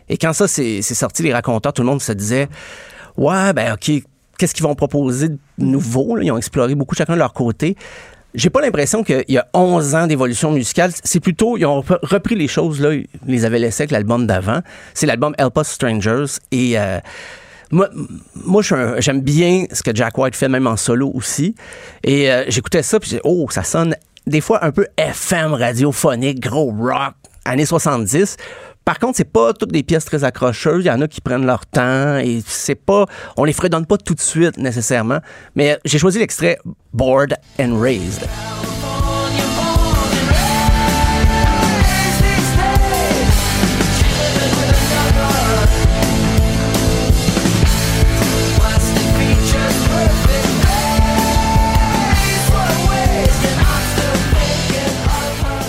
Et quand ça, c'est sorti, les raconteurs, tout le monde se disait, ouais, ben, OK, qu'est-ce qu'ils vont proposer de nouveau? Ils ont exploré beaucoup chacun de leur côté. J'ai pas l'impression qu'il y a 11 ans d'évolution musicale. C'est plutôt, ils ont rep- repris les choses, là, ils les avaient laissées avec l'album d'avant. C'est l'album Help Us Strangers. Et euh, moi, moi j'aime bien ce que Jack White fait, même en solo aussi. Et euh, j'écoutais ça, puis oh, ça sonne des fois un peu FM radiophonique, gros rock, années 70. Par contre, c'est pas toutes des pièces très accrocheuses. Il y en a qui prennent leur temps et c'est pas, on les fredonne pas tout de suite nécessairement. Mais j'ai choisi l'extrait Bored and Raised.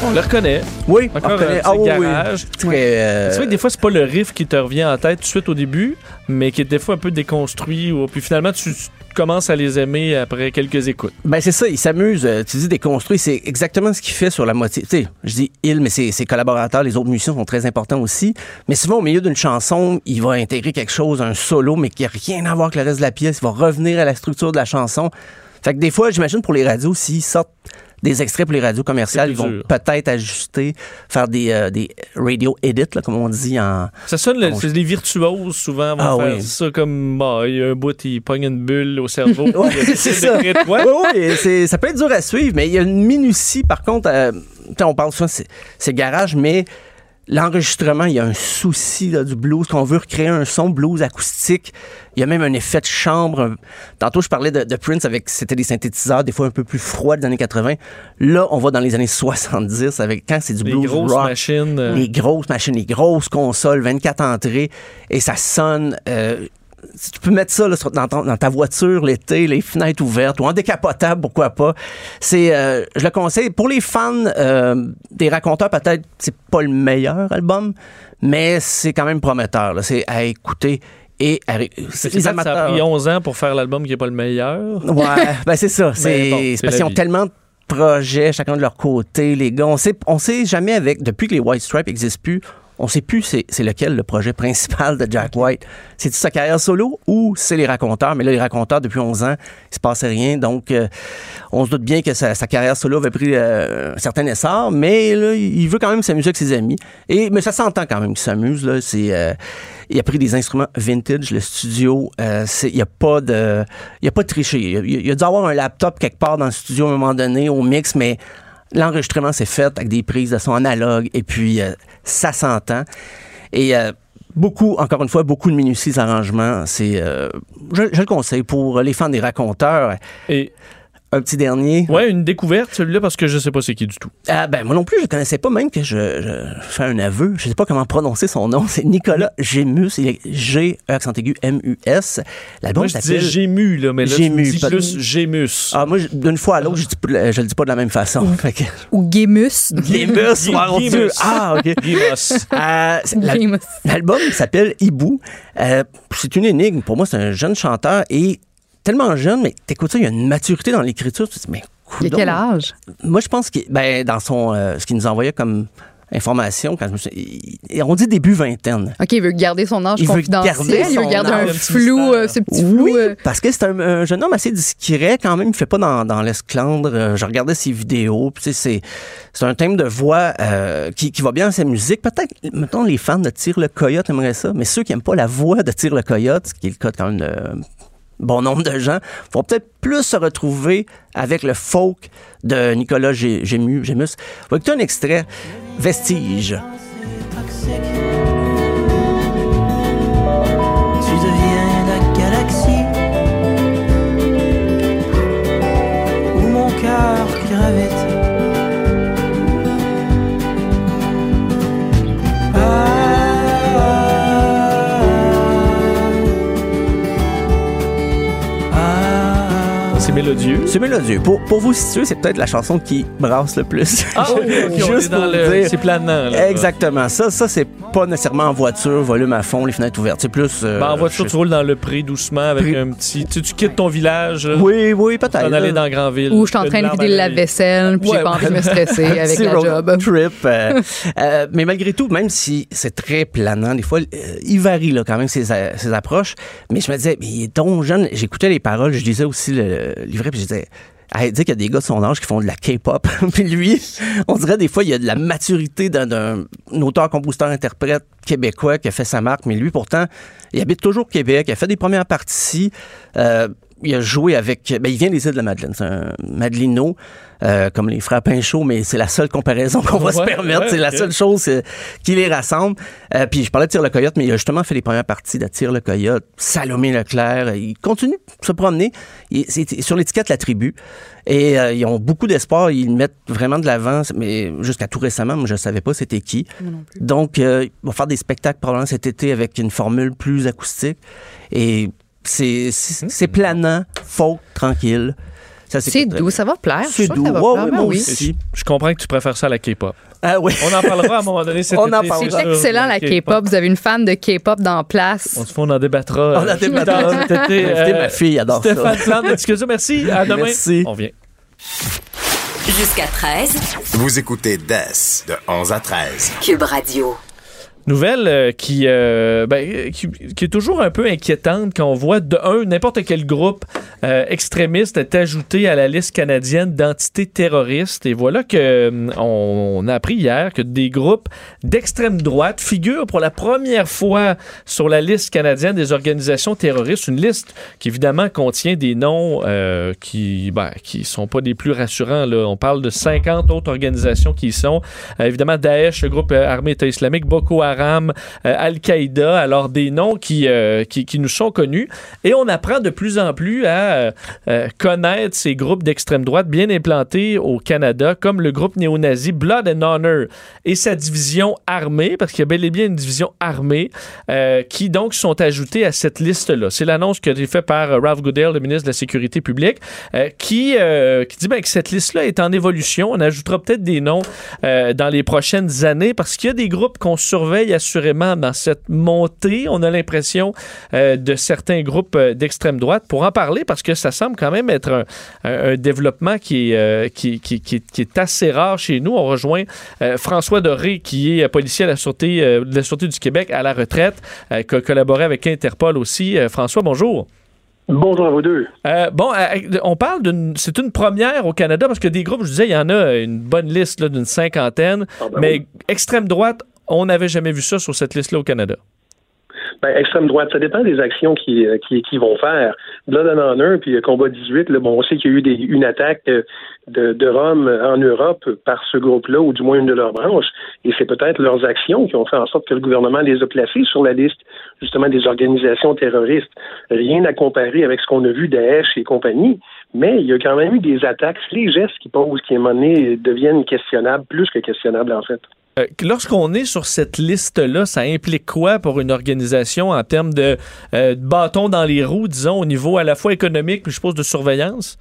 On le reconnaît. Oui, Encore on reconnaît. Ah oui, oui. garage. Euh, C'est vrai que des fois, c'est pas le riff qui te revient en tête tout de suite au début, mais qui est des fois un peu déconstruit, ou puis finalement, tu, tu commences à les aimer après quelques écoutes. Ben c'est ça, il s'amuse. euh, Tu dis déconstruit, c'est exactement ce qu'il fait sur la moitié. Tu sais, je dis il, mais ses, ses collaborateurs, les autres musiciens sont très importants aussi. Mais souvent au milieu d'une chanson, il va intégrer quelque chose, un solo, mais qui a rien à voir avec le reste de la pièce. Il va revenir à la structure de la chanson. Fait que des fois, j'imagine pour les radios, s'ils sortent des extraits pour les radios commerciales, ils vont peut-être ajuster, faire des, euh, des radio edits, là, comme on dit en. Ça sonne, le- c'est les virtuoses souvent vont Ah faire oui. ça comme bah, il y a un bout, il pogne une bulle au cerveau. Ouais, c'est ça. oui, c'est- ça peut être dur à suivre, mais il y a une minutie, par contre, euh, on parle souvent, c'est c'est garage, mais l'enregistrement, il y a un souci là, du blues, qu'on veut recréer un son blues acoustique. Il y a même un effet de chambre. Tantôt, je parlais de, de Prince avec, c'était des synthétiseurs, des fois un peu plus froids des années 80. Là, on va dans les années 70 avec, quand c'est du Les blues grosses rock. machines. euh, Les grosses machines, les grosses consoles, 24 entrées, et ça sonne. euh, si tu peux mettre ça là, dans, ton- dans ta voiture l'été, les fenêtres ouvertes ou en décapotable, pourquoi pas. C'est, euh, je le conseille. Pour les fans euh, des raconteurs, peut-être c'est pas le meilleur album, mais c'est quand même prometteur. là. C'est à écouter et c'est les ça, ça a pris 11 ans pour faire l'album qui est pas le meilleur. Ouais, ben c'est ça. C'est bon, parce qu'ils ont tellement de projets, chacun de leur côté, les gars. On sait, on sait jamais avec, depuis que les White Stripes n'existent plus, on sait plus c'est c'est lequel le projet principal de Jack White. C'est sa carrière solo ou c'est les raconteurs? Mais là, les raconteurs, depuis 11 ans, il se passait rien. Donc, euh, on se doute bien que sa, sa carrière solo avait pris euh, un certain essor, mais là, il veut quand même s'amuser avec ses amis. Et, mais ça s'entend quand même qu'il s'amuse. Là. C'est, euh, il a pris des instruments vintage, le studio. euh, c'est- il n'y a pas de, il a pas de tricher. Il, a- il a dû avoir un laptop quelque part dans le studio à un moment donné au mix, mais l'enregistrement s'est fait avec des prises de son analogue et puis euh, ça s'entend. Et euh, beaucoup, encore une fois, beaucoup de minutie des arrangements. C'est, euh, je, je le conseille pour les fans des raconteurs. Et un petit dernier. Ouais, une découverte, celui-là, parce que je sais pas c'est qui du tout. Ah, ben, moi non plus, je connaissais pas même que je, je fais un aveu. Je sais pas comment prononcer son nom. C'est Nicolas Gémus. Il est G, E, accent aigu, M-U-S. L'album Moi, je disais s'appelle. Gému, là, mais là, Gému, me dis pas- plus Gémus. Ah, moi, d'une fois à l'autre, je, je le dis pas de la même façon. Fait que- Ou Gémus. Gémus, mon Gémus. Dieu. Ah, OK. Guimos. Euh, Gémus. L'album s'appelle Hibou. Euh, c'est une énigme. Pour moi, c'est un jeune chanteur et tellement jeune, mais t'écoutes ça, il y a une maturité dans l'écriture. Tu te dis, mais coudonc. quel âge? Moi, je pense que ben, dans son, euh, ce qu'il nous envoyait comme information, quand je me suis, il- on dit début vingtaine. OK, il veut garder son âge Il veut confidentiel. garder il veut son garder âge. un flou, euh, ce petit flou. Oui, euh. parce que c'est un, un jeune homme assez discret quand même. Il fait pas dans, dans l'esclandre. Euh, Je regardais ses vidéos. puis tu sais, C'est c'est un thème de voix euh, qui, qui va bien à sa musique. Peut-être, mettons, les fans de Tire le Coyote aimeraient ça, mais ceux qui aiment pas la voix de Tire le Coyote, ce qui est le cas de quand même de bon nombre de gens, vont peut-être plus se retrouver avec le folk de Nicolas Gé- Gému- Gémus. On un extrait, Vestige. où mon cœur. Ah, mélodieux. C'est mélodieux. Pour, pour vous situer, c'est peut-être la chanson qui brasse le plus. Ah, ok, ok, on Juste est dans pour le. dire- C'est planant, là. Exactement. Ça, ça c'est pas nécessairement en voiture, volume à fond, les fenêtres ouvertes. C'est plus. euh, Ben, en voiture, tu roules dans le pré doucement avec Pré- un petit. Tu, sais, tu quittes ton village. Oui, oui, peut-être. en aller dans Grandville. Ou je suis en train de vider le larme à l'œil. lave-vaisselle, puis Ouais, j'ai pas envie de me stresser avec Petit la road job. Trip. euh, euh, mais malgré tout, même si c'est très planant, des fois, euh, il varie là, quand même ses, approches. Mais je me disais, mais il est donc jeune. J'écoutais les paroles, je lisais aussi le, le livret, puis je disais. Elle dit qu'il y a des gars de son âge qui font de la K-pop. puis lui, on dirait des fois, il y a de la maturité d'un, d'un auteur, compositeur, interprète québécois qui a fait sa marque. Mais lui, pourtant, il habite toujours au Québec. Il a fait des premières parties. Euh, il a joué avec. Ben, il vient des îles de la Madeleine. C'est un Madelino, euh, comme les frères Pinchot, mais c'est la seule comparaison qu'on va se permettre. ouais, c'est la seule chose euh, qui les rassemble. Euh, puis je parlais de Tire le Coyote, mais il a justement fait les premières parties de Tire le Coyote, Salomé Leclerc. Il continue de se promener. Il- C'est sur l'étiquette La Tribu. Et euh, ils ont beaucoup d'espoir. Ils mettent vraiment de l'avant. Mais jusqu'à tout récemment, moi, je ne savais pas c'était qui. Donc, euh, ils vont faire des spectacles probablement cet été avec une formule plus acoustique. Et c'est c'est- planant, folk, tranquille. Ça C'est doux, ça va plaire. C'est doux. ça va Ouais, plaire. ouais, Ben moi oui. aussi. Je comprends que tu préfères ça à la K-pop. Ah oui. On en parlera à un moment donné cet On été. en parlera. c'est excellent la K-pop. Vous avez une fan de K-pop dans la place. On se fait, on en débattra. On en euh, débattra. dans cet été. Invitez Euh, ma fille, adore ça. Stéphane Disque Dur, merci. À demain. Merci. On vient. Jusqu'à 13, Vous écoutez DES de 11 à 13. Cube Radio. Nouvelle euh, qui, euh, ben, qui, qui est toujours un peu inquiétante quand on voit de un n'importe quel groupe euh, extrémiste est ajouté à la liste canadienne d'entités terroristes. Et voilà que on, a appris hier que des groupes d'extrême droite figurent pour la première fois sur la liste canadienne des organisations terroristes. Une liste qui évidemment contient des noms qui, ben, qui sont pas des plus rassurants. Là. On parle de 50 autres organisations qui y sont. Évidemment, Daesh, le groupe armé État islamique, Boko Haram, euh, Al-Qaïda, alors des noms qui, euh, qui, qui nous sont connus. Et on apprend de plus en plus à euh, connaître ces groupes d'extrême droite bien implantés au Canada, comme le groupe néo-nazi Blood and Honor et sa division armée, parce qu'il y a bel et bien une division armée, qui donc sont ajoutés à cette liste-là. C'est l'annonce qui a été faite par Ralph Goodale, le ministre de la Sécurité publique, qui, qui dit ben, que cette liste-là est en évolution. On ajoutera peut-être des noms dans les prochaines années, parce qu'il y a des groupes qu'on surveille assurément dans cette montée, on a l'impression, euh, de certains groupes euh, d'extrême droite. Pour en parler, parce que ça semble quand même être un, un- un développement qui est, euh, qui, qui- qui- qui est assez rare chez nous. On rejoint euh, François Doré, qui est policier à la Sûreté, de la Sûreté du Québec à la retraite, qui a collaboré avec Interpol aussi. François, bonjour. Bonjour à vous deux. Euh, bon, euh, on parle d'une. C'est une première au Canada parce que des groupes, je disais, il y en a une bonne liste d'une cinquantaine, Ah ben mais oui. extrême droite, on n'avait jamais vu ça sur cette liste-là au Canada. Ben, extrême droite, ça dépend des actions qu'ils euh, qui, qui vont faire. Blood and Honor, puis euh, Combat 18, là, bon, on sait qu'il y a eu des, une attaque euh, de, de Rome en Europe par ce groupe-là, ou du moins une de leurs branches, et c'est peut-être leurs actions qui ont fait en sorte que le gouvernement les a placés sur la liste, justement, des organisations terroristes. Rien à comparer avec ce qu'on a vu Daesh et compagnie, Mais il y a quand même eu des attaques, les gestes qu'ils posent qui, à deviennent questionnables, plus que questionnables, en fait. Euh, Lorsqu'on est sur cette liste-là, ça implique quoi pour une organisation en termes de, euh, de bâton dans les roues, disons, au niveau à la fois économique, puis je suppose de surveillance?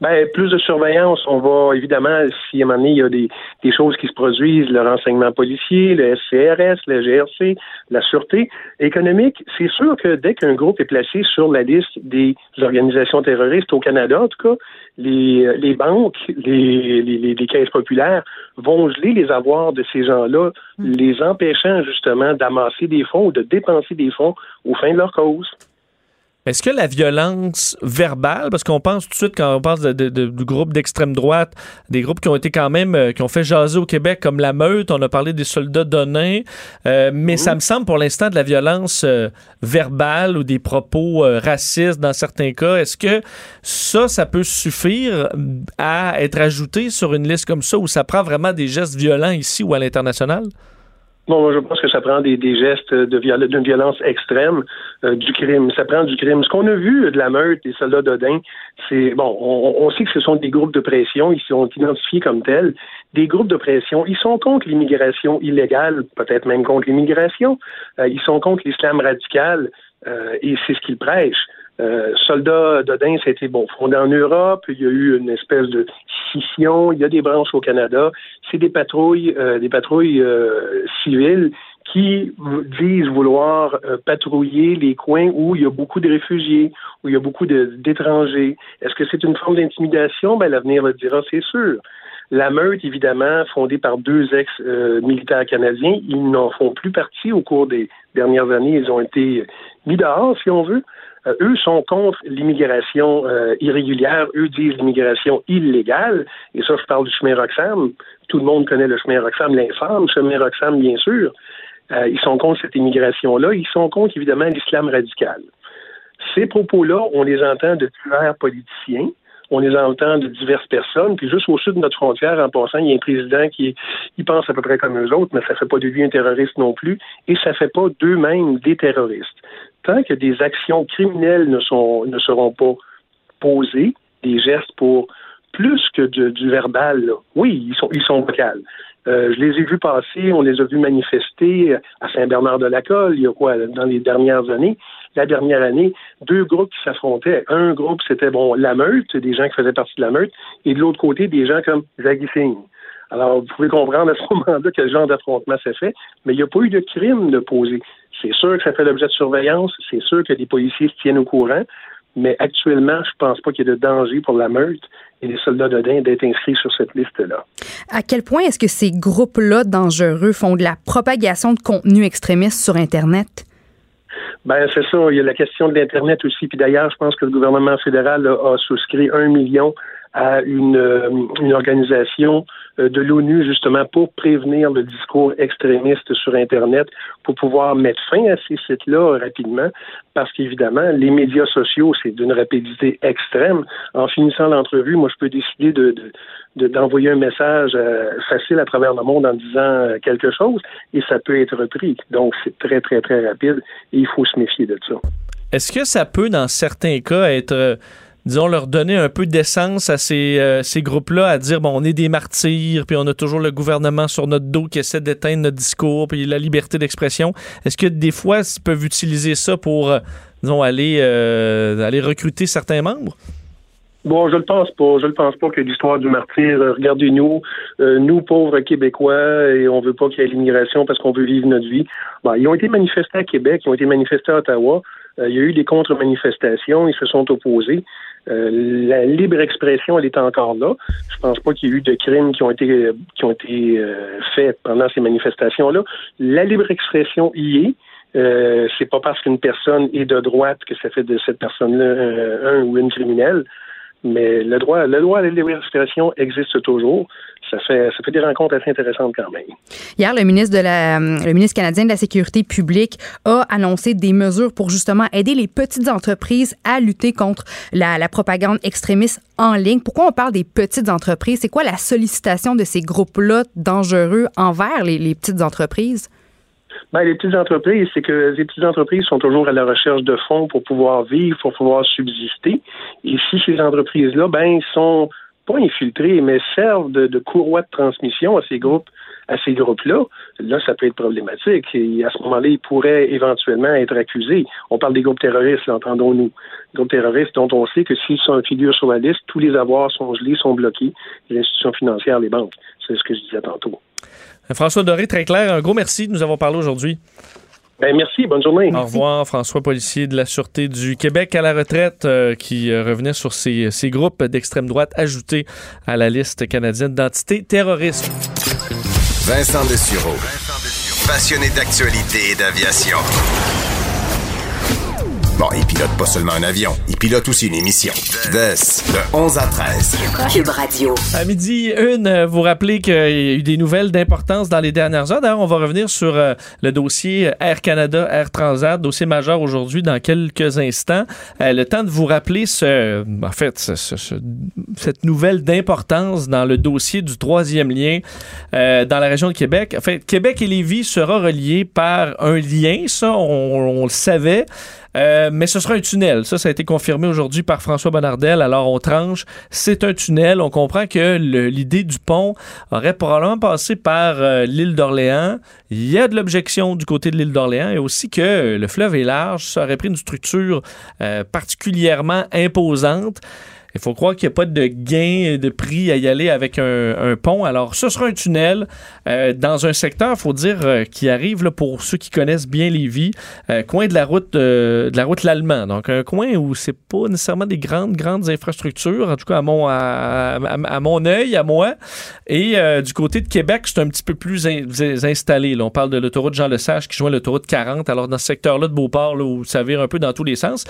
Ben, plus de surveillance. On va, évidemment, si à un moment donné, il y a des, des choses qui se produisent, le renseignement policier, le SCRS, le GRC, la sûreté économique, c'est sûr que dès qu'un groupe est placé sur la liste des organisations terroristes au Canada, en tout cas, les, les banques, les, les, les caisses populaires vont geler les avoirs de ces gens-là, les empêchant justement d'amasser des fonds ou de dépenser des fonds aux fins de leur cause. Est-ce que la violence verbale, parce qu'on pense tout de suite quand on pense de, de, de, du groupe d'extrême droite, des groupes qui ont été quand même, euh, qui ont fait jaser au Québec comme la meute, on a parlé des soldats donnés, euh, mais ça me semble pour l'instant de la violence euh, verbale ou des propos racistes dans certains cas. Est-ce que ça, ça peut suffire à être ajouté sur une liste comme ça où ça prend vraiment des gestes violents ici ou à l'international? Bon, je pense que ça prend des, gestes de viol d'une violence extrême, euh, du crime. Ça prend du crime. Ce qu'on a vu de la meute des soldats d'Odin, c'est bon, on, on, sait que ce sont des groupes de pression, ils sont identifiés comme tels. Des groupes de pression, ils sont contre l'immigration illégale, peut-être même contre l'immigration. Euh, ils sont contre l'islam radical euh, et c'est ce qu'ils prêchent. Euh, soldats d'Odin, été bon, fondé en Europe. Il y a eu une espèce de scission. Il y a des branches au Canada. C'est des patrouilles, euh, des patrouilles euh, civiles qui disent vouloir euh, patrouiller les coins où il y a beaucoup de réfugiés, où il y a beaucoup d'étrangers. Est-ce que c'est une forme d'intimidation? Ben, l'avenir le dira, c'est sûr. La meute, évidemment, fondée par deux ex-militaires canadiens, ils n'en font plus partie au cours des dernières années. Ils ont été mis dehors, si on veut. Euh, eux sont contre l'immigration euh, irrégulière, eux disent l'immigration illégale, et ça, je parle du chemin Roxham. Tout le monde connaît le chemin Roxham, l'infâme chemin Roxham, bien sûr. Euh, ils sont contre cette immigration-là. Ils sont contre, évidemment, l'islam radical. Ces propos-là, on les entend de divers politiciens on les entend de diverses personnes. Puis juste au sud de notre frontière, en passant, il y a un président qui il pense à peu près comme eux autres, mais ça fait pas de lui un terroriste non plus, et ça fait pas d'eux-mêmes des terroristes. Tant que des actions criminelles ne, sont, ne seront pas posées, des gestes pour plus que du verbal, là. oui, ils sont, ils sont vocales. Euh, je les ai vus passer, on les a vus manifester à Saint-Bernard-de-la-Colle, il y a quoi, dans les dernières années? La dernière année, deux groupes qui s'affrontaient. Un groupe, c'était, bon, la meute, des gens qui faisaient partie de la meute, et de l'autre côté, des gens comme Zaggy Singh. Alors, vous pouvez comprendre à ce moment-là quel genre d'affrontement s'est fait, mais il n'y a pas eu de crime de poser. C'est sûr que ça fait l'objet de surveillance, c'est sûr que les policiers se tiennent au courant, mais actuellement, je pense pas qu'il y ait de danger pour la meute et les soldats d'Odin d'être inscrits sur cette liste-là. À quel point est-ce que ces groupes-là dangereux font de la propagation de contenu extrémiste sur Internet? Ben c'est ça. Il y a la question de l'Internet aussi. Puis d'ailleurs, je pense que le gouvernement fédéral a, a souscrit un million à une, euh, organisation euh, de l'ONU justement pour prévenir le discours extrémiste sur Internet, pour pouvoir mettre fin à ces sites-là rapidement, parce qu'évidemment, les médias sociaux, c'est d'une rapidité extrême. En finissant l'entrevue, moi, je peux décider de, de d'envoyer un message euh, facile à travers le monde en disant quelque chose et ça peut être repris. Donc, c'est très, très, très rapide et il faut se méfier de ça. Est-ce que ça peut, dans certains cas, être disons, leur donner un peu d'essence à ces, euh, ces groupes-là, à dire, bon, on est des martyrs, puis on a toujours le gouvernement sur notre dos qui essaie d'éteindre notre discours, puis la liberté d'expression. Est-ce que des fois, ils peuvent utiliser ça pour, euh, disons, aller, euh, aller recruter certains membres? Bon, je le pense pas. Je le pense pas que l'histoire du martyr. Regardez-nous, nous pauvres Québécois, et on veut pas qu'il y ait l'immigration parce qu'on veut vivre notre vie. Bon, ils ont été manifestés à Québec, ils ont été manifestés à Ottawa. Il y a eu des contre-manifestations, ils se sont opposés. Euh, la libre expression, elle est encore là. Je pense pas qu'il y ait eu de crimes qui ont été qui ont été euh, faits pendant ces manifestations-là. La libre expression y est. Euh, c'est pas parce qu'une personne est de droite que ça fait de cette personne-là un, ou une criminelle. Mais le droit, le droit à la libre existe toujours. Ça fait, ça fait des rencontres assez intéressantes quand même. Hier, le ministre, de la, le ministre canadien de la Sécurité publique a annoncé des mesures pour justement aider les petites entreprises à lutter contre la, propagande extrémiste en ligne. Pourquoi on parle des petites entreprises? C'est quoi la sollicitation de ces groupes-là dangereux envers les petites entreprises? Ben, les petites entreprises, c'est que les petites entreprises sont toujours à la recherche de fonds pour pouvoir vivre, pour pouvoir subsister. Et si ces entreprises-là, ben, sont pas infiltrées, mais servent de, courroie de transmission à ces groupes, à ces groupes-là, là, ça peut être problématique. Et à ce moment-là, ils pourraient éventuellement être accusés. On parle des groupes terroristes, entendons-nous. Groupes terroristes dont on sait que s'ils sont figure sur la liste, tous les avoirs sont gelés, sont bloqués, les institutions financières, les banques. C'est ce que je disais tantôt. François Doré, très clair. Un gros merci de nous avoir parlé aujourd'hui. Ben, merci, bonne journée. Au revoir, François Policier de la Sûreté du Québec à la retraite, euh, qui euh, revenait sur ces, ces groupes d'extrême droite ajoutés à la liste canadienne d'entités terroristes. Vincent Dessureau. Passionné d'actualité et d'aviation. Bon, il pilote pas seulement un avion, il pilote aussi une émission. Des, de 11 à 13. Cube Radio. À midi une, euh, vous rappelez qu'il y a eu des nouvelles d'importance dans les dernières heures. D'ailleurs, on va revenir sur euh, le dossier Air Canada, Air Transat, dossier majeur aujourd'hui dans quelques instants. Euh, le temps de vous rappeler ce, en fait, ce- ce- ce- cette nouvelle d'importance dans le dossier du troisième lien euh, dans la région de Québec. En fait, Québec et Lévis sera reliés par un lien, ça, on, on le savait. Euh, mais ce sera un tunnel. Ça, ça a été confirmé aujourd'hui par François Bonnardel. Alors, on tranche. C'est un tunnel. On comprend que l'idée du pont aurait probablement passé par euh, l'île d'Orléans. Il y a de l'objection du côté de l'île d'Orléans et aussi que le fleuve est large. Ça aurait pris une structure euh, particulièrement imposante. Il faut croire qu'il n'y a pas de gain de prix à y aller avec un, pont. Alors, ce sera un tunnel euh, dans un secteur, il faut dire, euh, qui arrive là, pour ceux qui connaissent bien Lévis, euh, coin de la route euh, de la route l'Allemand. Donc, un coin où c'est pas nécessairement des grandes, grandes infrastructures, en tout cas à mon, à, à- mon œil, à moi. Et du côté de Québec, c'est un petit peu plus in- installé. là. On parle de l'autoroute Jean-Lesage qui joint l'autoroute 40. Alors, dans ce secteur-là de Beauport, là, où ça vire un peu dans tous les sens,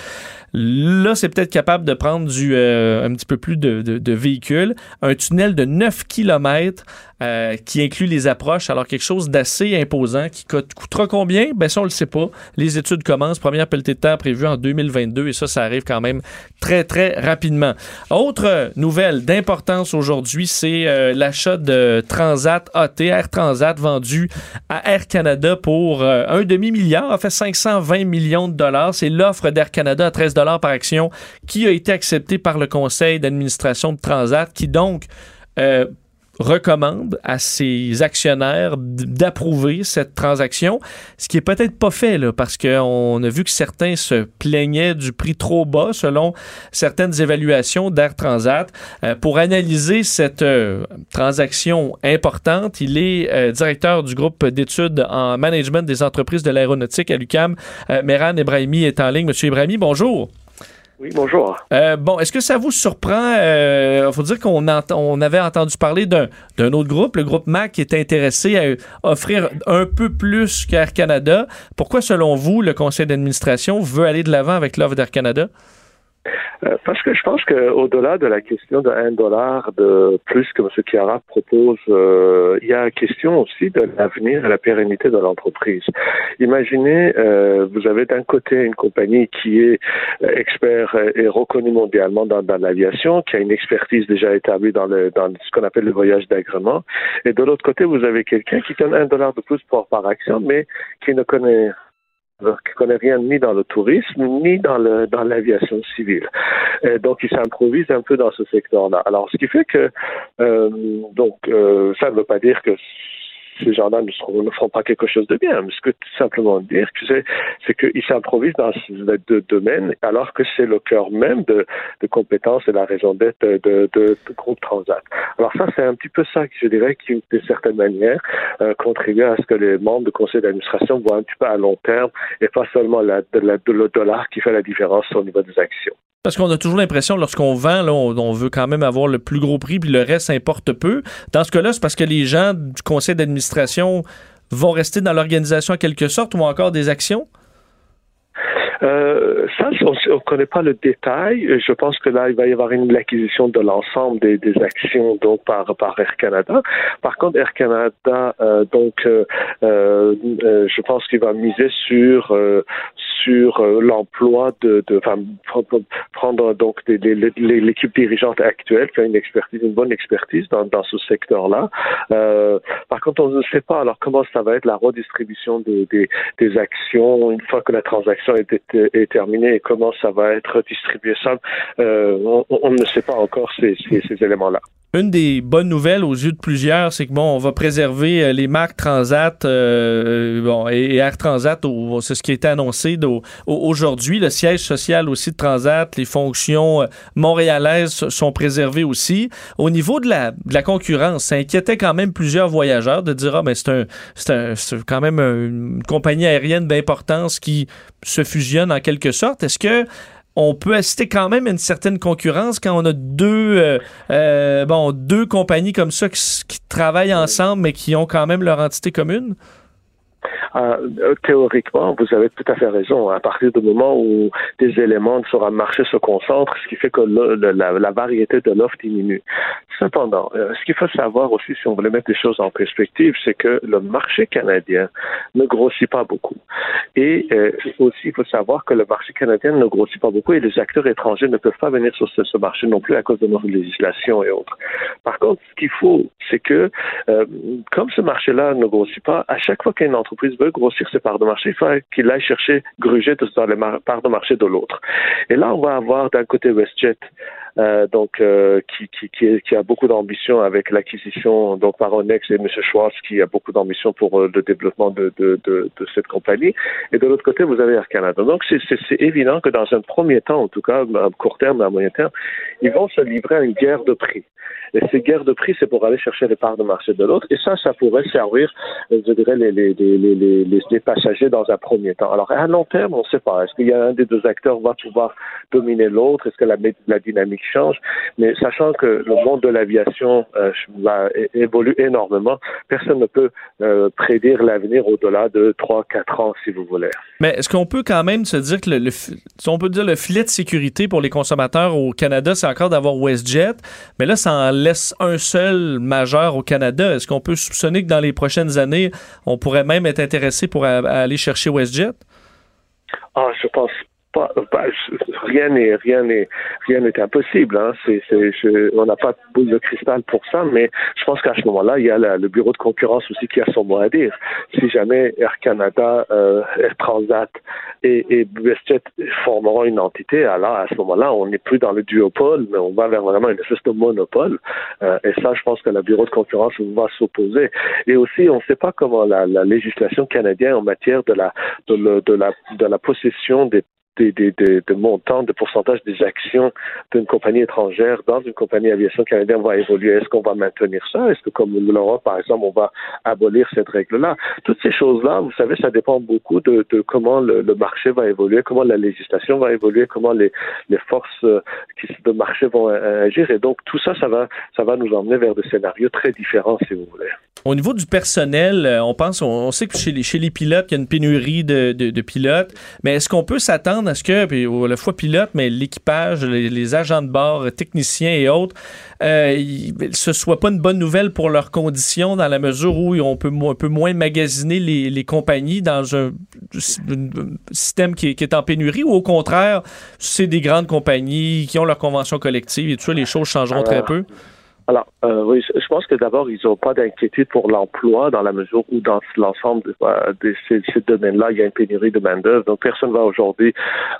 là, c'est peut-être capable de prendre du, un petit peu plus de, de- de véhicules. Un tunnel de 9 km euh, qui inclut les approches. Alors, quelque chose d'assez imposant qui coûte- coûtera combien? Ben, ça, on le sait pas. Les études commencent. Première pelletée de terre prévue en 2022 et ça, ça arrive quand même très, très rapidement. Autre nouvelle d'importance aujourd'hui, c'est euh, l'achat de Transat AT, Air Transat vendu à Air Canada pour euh, un demi-milliard, en fait 520 millions de dollars. C'est l'offre d'Air Canada à 13 dollars par action qui a été acceptée par le conseil d'administration de Transat qui donc euh, recommande à ses actionnaires d'approuver cette transaction, ce qui est peut-être pas fait là, parce qu'on a vu que certains se plaignaient du prix trop bas selon certaines évaluations d'Air Transat. Euh, pour analyser cette euh, transaction importante, il est euh, directeur du groupe d'études en management des entreprises de l'aéronautique à l'UCAM. Meran Ebrahimi est en ligne. Monsieur Ebrahimi, bonjour. Oui, bonjour. Euh, bon, est-ce que ça vous surprend? Il faut dire qu'on on avait entendu parler d'un autre groupe, le groupe MAC, qui est intéressé à offrir un peu plus qu'Air Canada. Pourquoi, selon vous, le conseil d'administration veut aller de l'avant avec l'offre d'Air Canada? Euh, parce que je pense qu'au-delà de la question de 1 dollar de plus que M. Chiara propose, euh, il y a question aussi de l'avenir et la pérennité de l'entreprise. Imaginez, euh, vous avez d'un côté une compagnie qui est expert et reconnue mondialement dans, l'aviation, qui a une expertise déjà établie dans, le, dans ce qu'on appelle le voyage d'agrément, et de l'autre côté, vous avez quelqu'un qui donne un dollar de plus par, par action, mais qui ne connaît qui connaît rien ni dans le tourisme ni dans le dans l'aviation civile. Donc il s'improvise un peu dans ce secteur-là. Alors ce qui fait que euh, donc euh, ça ne veut pas dire que ces gens-là ne, ne feront pas quelque chose de bien. Mais ce que tout simplement dire, c'est, qu'ils s'improvisent dans ces deux domaines, alors que c'est le cœur même de, de compétences et la raison d'être de, de, de, groupe Transat. Alors ça, c'est un petit peu ça je dirais qui, de certaine manière, euh, contribue à ce que les membres du conseil d'administration voient un petit peu à long terme et pas seulement la, la, le dollar qui fait la différence au niveau des actions. Parce qu'on a toujours l'impression, lorsqu'on vend, là, on, veut quand même avoir le plus gros prix, puis le reste importe peu. Dans ce cas-là, c'est parce que les gens du conseil d'administration vont rester dans l'organisation en quelque sorte ou encore des actions? Euh, ça, on ne connaît pas le détail. Je pense que là, il va y avoir une l'acquisition de l'ensemble des, des, actions donc par, par Air Canada. Par contre, Air Canada, euh, donc, euh, je pense qu'il va miser sur sur l'emploi de, de prendre donc l'équipe dirigeante actuelle qui a une expertise, une bonne expertise dans, dans ce secteur-là. Euh, par contre, on ne sait pas alors comment ça va être la redistribution des, des, des actions une fois que la transaction est, est, est terminée et comment ça va être distribué. Ça, euh, on, ne sait pas encore ces, ces, ces éléments-là. Une des bonnes nouvelles aux yeux de plusieurs, c'est que bon, on va préserver euh, les marques Transat, euh, bon, et, Air Transat, c'est ce qui a été annoncé aujourd'hui. Le siège social aussi de Transat, les fonctions euh, montréalaises sont préservées aussi. Au niveau de la, de la concurrence, ça inquiétait quand même plusieurs voyageurs de dire ah mais c'est un, c'est un- c'est quand même un- une compagnie aérienne d'importance qui se fusionne en quelque sorte. Est-ce que on peut assister quand même à une certaine concurrence quand on a deux, euh, euh, bon, deux compagnies comme ça qui, qui travaillent ensemble, mais qui ont quand même leur entité commune? Euh, théoriquement, vous avez tout à fait raison. À partir du moment où des éléments sur un marché se concentrent, ce qui fait que la, variété de l'offre diminue. Cependant, euh, ce qu'il faut savoir aussi, si on voulait mettre les choses en perspective, c'est que le marché canadien ne grossit pas beaucoup. Et euh, aussi, il faut savoir que le marché canadien ne grossit pas beaucoup et les acteurs étrangers ne peuvent pas venir sur ce, marché non plus à cause de nos législations et autres. Par contre, ce qu'il faut, c'est que euh, comme ce marché-là ne grossit pas, à chaque fois qu'une entreprise veut grossir ses parts de marché, il faut qu'il aille chercher, gruger dans les parts de marché de l'autre. Et là, on va avoir d'un côté WestJet, euh, donc euh, qui, a beaucoup d'ambition avec l'acquisition donc par Onex et M. Schwartz qui a beaucoup d'ambition pour euh, le développement de, cette compagnie. Et de l'autre côté, vous avez Air Canada. Donc c'est- évident que dans un premier temps, en tout cas à court terme, à moyen terme, ils vont se livrer à une guerre de prix. Et ces guerres de prix, c'est pour aller chercher les parts de marché de l'autre. Et ça, ça pourrait servir, je dirais, les, les, passagers dans un premier temps. Alors, à long terme, on ne sait pas. Est-ce qu'il y a un des deux acteurs va pouvoir dominer l'autre? Est-ce que la, dynamique change? Mais sachant que le monde de l'aviation euh, évolue énormément, personne ne peut euh, prédire l'avenir au-delà de 3-4 ans, si vous voulez. Mais est-ce qu'on peut quand même se dire que le, le on peut dire le filet de sécurité pour les consommateurs au Canada, c'est encore d'avoir WestJet, mais là, ça en laisse un seul majeur au Canada. Est-ce qu'on peut soupçonner que dans les prochaines années, on pourrait même être intéressé pour aller chercher WestJet? Ah, je pense pas. pas- rien n'est rien n'est rien n'est impossible. Hein. C'est, je- on n'a pas de boule de cristal pour ça, mais je pense qu'à ce moment-là, il y a la- le bureau de concurrence aussi qui a son mot à dire. Si jamais Air Canada, euh, Air Transat et, et WestJet formeront une entité, alors à ce moment-là, on n'est plus dans le duopole, mais on va vers vraiment une espèce de monopole. Euh, et ça, je pense que le bureau de concurrence va s'opposer. Et aussi, on ne sait pas comment la, la législation canadienne en matière de la de, de la de la possession des des, des, des, des montants, de pourcentage des actions d'une compagnie étrangère dans une compagnie aviation canadienne va évoluer. Est-ce qu'on va maintenir ça? Est-ce que, comme l'Europe, par exemple, on va abolir cette règle-là? Toutes ces choses-là, vous savez, ça dépend beaucoup de, de comment le, marché va évoluer, comment la législation va évoluer, comment les, forces euh, de marché vont euh, agir. Et donc, tout ça, ça va, ça va nous emmener vers des scénarios très différents, si vous voulez. Au niveau du personnel, euh, on pense, on, sait que chez les, pilotes, il y a une pénurie de, de- de pilotes, mais est-ce qu'on peut s'attendre à ce que, puis à la fois pilote, mais l'équipage, les, les agents de bord, techniciens et autres, euh, il- ce soit pas une bonne nouvelle pour leurs conditions dans la mesure où on peut, un peu moins magasiner les, les compagnies dans un, un système qui est, qui est en pénurie ou au contraire, c'est des grandes compagnies qui ont leur convention collective et tout ça, les choses changeront très peu? Alors, euh, oui, je pense que d'abord, ils n'ont pas d'inquiétude pour l'emploi dans la mesure où dans l'ensemble de, euh, de ces, ces domaines-là, il y a une pénurie de main-d'œuvre. Donc, personne va aujourd'hui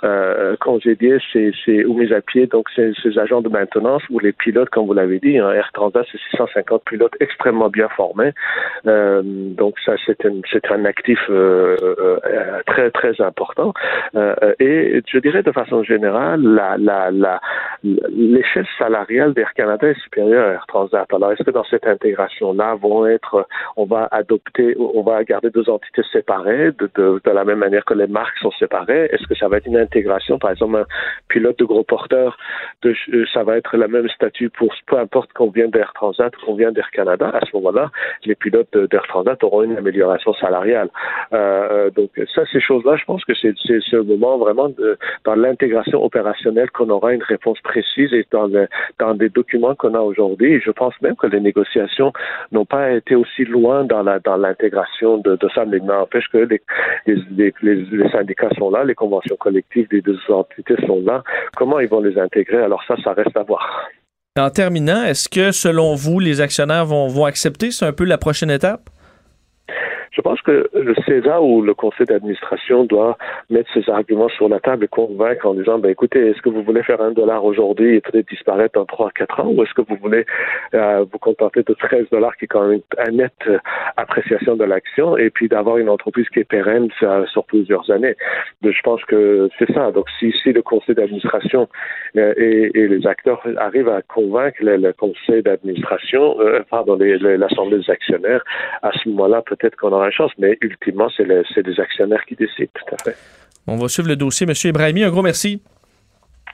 euh, congédier ces, ces, ou mis à pied donc ces, agents de maintenance ou les pilotes, comme vous l'avez dit. Hein, Air Transat, c'est 650 pilotes extrêmement bien formés. Euh, donc, ça, c'est un, c'est un actif euh, euh, très, très important. Et je dirais de façon générale, la, la, la, l'échelle salariale d'Air Canada est supérieure Transat. Alors, est-ce que dans cette intégration-là, vont être, on va adopter, on va garder deux entités séparées de, de, de la même manière que les marques sont séparées? Est-ce que ça va être une intégration, par exemple, un pilote de gros porteur, euh, ça va être le même statut pour peu importe qu'on vient d'Air Transat ou qu'on vient d'Air Canada? À ce moment-là, les pilotes d'Air Transat auront une amélioration salariale. Euh, donc, ça, ces choses-là, je pense que c'est ce moment vraiment dans l'intégration opérationnelle qu'on aura une réponse précise et dans, le, dans des documents qu'on a aujourd'hui Je pense même que les négociations n'ont pas été aussi loin dans l'intégration de, ça, mais n'empêche que les, les, syndicats sont là, les conventions collectives des deux entités sont là. Comment ils vont les intégrer? Alors ça, ça reste à voir. En terminant, est-ce que selon vous, les actionnaires vont accepter? C'est un peu la prochaine étape? Je pense que le César ou le conseil d'administration doit mettre ses arguments sur la table et convaincre en disant, ben écoutez, est-ce que vous voulez faire un dollar aujourd'hui et peut-être disparaître dans trois, quatre ans, ou est-ce que vous voulez euh, vous contenter de 13 dollars qui est quand même une nette euh, appréciation de l'action et puis d'avoir une entreprise qui est pérenne sur, plusieurs années? je pense que c'est ça. Donc si, si le conseil d'administration euh, et, et, les acteurs arrivent à convaincre le, le conseil d'administration, euh, pardon, l'assemblée des actionnaires, à ce moment-là, peut-être qu'on aura chance, mais ultimement, c'est le, des actionnaires qui décident, tout à fait. On va suivre le dossier. Monsieur Ibrahimi, un gros merci.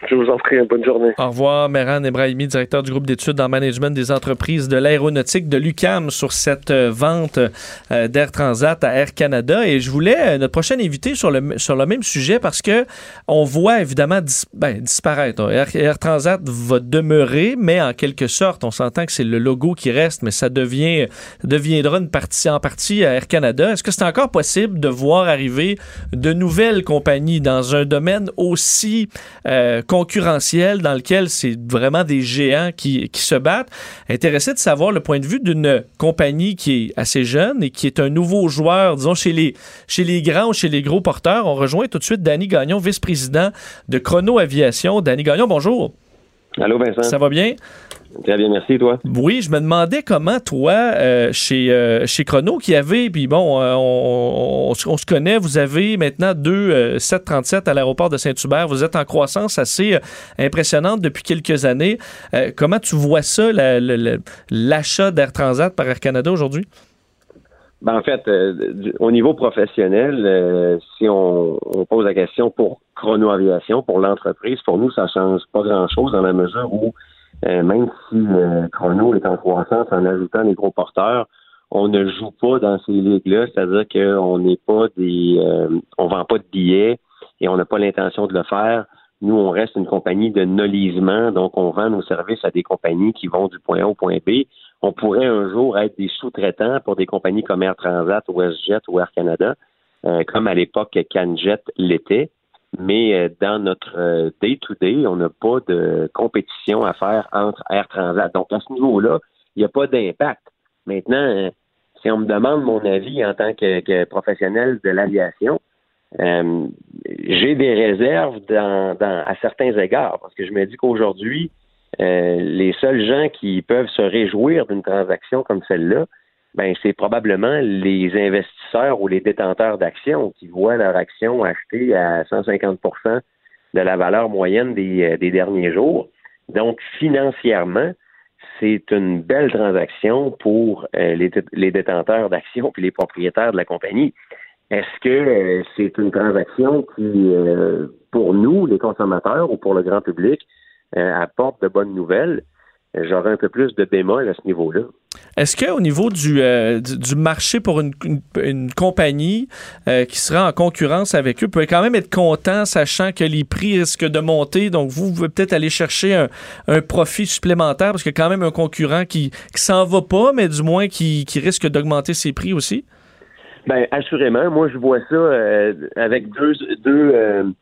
Je vous en prie, une bonne journée. Au revoir, Meran Ebrahimi, directeur du groupe d'études en management des entreprises de l'aéronautique de l'UCAM sur cette euh, vente euh, d'Air Transat à Air Canada. Et je voulais euh, notre prochaine invité sur le, sur le même sujet parce que on voit évidemment ben, disparaître. Air, Transat va demeurer, mais en quelque sorte, on s'entend que c'est le logo qui reste, mais ça devient deviendra une partie en partie à Air Canada. Est-ce que c'est encore possible de voir arriver de nouvelles compagnies dans un domaine aussi concurrentiel dans lequel c'est vraiment des géants qui, qui se battent. Intéressé de savoir le point de vue d'une compagnie qui est assez jeune et qui est un nouveau joueur, disons, chez les, chez les grands ou chez les gros porteurs. On rejoint tout de suite Danny Gagnon, vice-président de Chrono Aviation. Danny Gagnon, bonjour. Allô, Vincent? Ça va bien? Très bien, merci, toi. Oui, je me demandais comment, toi, euh, chez, euh, chez Chrono, qui avait, puis bon, euh, on, se connaît, vous avez maintenant deux 737 à l'aéroport de Saint-Hubert. Vous êtes en croissance assez impressionnante depuis quelques années. comment tu vois ça, l'achat d'Air Transat par Air Canada aujourd'hui? Ben, en fait, au niveau professionnel, si on, on, pose la question pour Chrono Aviation, pour l'entreprise, pour nous, ça change pas grand-chose dans la mesure où euh, même si euh, Chrono est en croissance en ajoutant les gros porteurs, on ne joue pas dans ces ligues-là, c'est-à-dire qu'on n'est pas des, euh, on vend pas de billets et on n'a pas l'intention de le faire. Nous, on reste une compagnie de nolisement, donc on vend nos services à des compagnies qui vont du point A au point B. On pourrait un jour être des sous-traitants pour des compagnies comme Air Transat, WestJet ou Air Canada, comme à l'époque CanJet l'était mais euh, dans notre euh, day-to-day, on n'a pas de compétition à faire entre Air Transat. Donc, à ce niveau-là, il n'y a pas d'impact. Maintenant, euh, si on me demande mon avis en tant que, professionnel de l'aviation, j'ai des réserves dans, à certains égards, parce que je me dis qu'aujourd'hui, les seuls gens qui peuvent se réjouir d'une transaction comme celle-là, ben c'est probablement les investisseurs ou les détenteurs d'actions qui voient leur action achetée à 150% de la valeur moyenne des, euh, des derniers jours. Donc, financièrement, c'est une belle transaction pour euh, les, détenteurs d'actions puis les propriétaires de la compagnie. Est-ce que euh, c'est une transaction qui, pour nous, les consommateurs ou pour le grand public, apporte de bonnes nouvelles? J'aurais un peu plus de bémol à ce niveau-là. Est-ce qu'au niveau du, euh, du, marché pour une, une, compagnie euh, qui sera en concurrence avec eux, peut quand même être content, sachant que les prix risquent de monter, donc vous, pouvez peut-être aller chercher un, un, profit supplémentaire, parce qu'il y a quand même un concurrent qui, qui s'en va pas, mais du moins qui, qui risque d'augmenter ses prix aussi? Bien, assurément. Moi, je vois ça euh, avec deux, deux,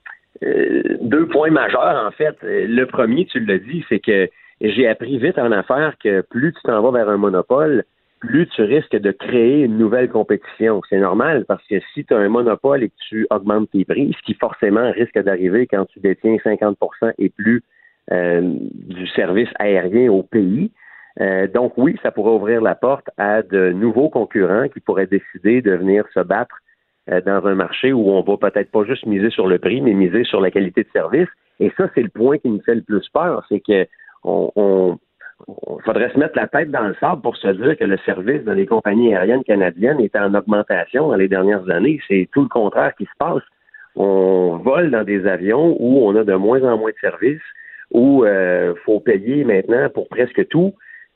deux points majeurs, en fait. Le premier, tu l'as dit, c'est que j'ai appris vite en affaires que plus tu t'en vas vers un monopole, plus tu risques de créer une nouvelle compétition. C'est normal parce que si tu as un monopole et que tu augmentes tes prix, ce qui forcément risque d'arriver quand tu détiens 50% et plus euh, du service aérien au pays. Euh, donc oui, ça pourrait ouvrir la porte à de nouveaux concurrents qui pourraient décider de venir se battre euh, dans un marché où on va peut-être pas juste miser sur le prix, mais miser sur la qualité de service. Et ça, c'est le point qui nous fait le plus peur, c'est que on, faudrait se mettre la tête dans le sable pour se dire que le service dans les compagnies aériennes canadiennes est en augmentation dans les dernières années. C'est tout le contraire qui se passe. On vole dans des avions où on a de moins en moins de services, où il euh, faut payer maintenant pour presque tout.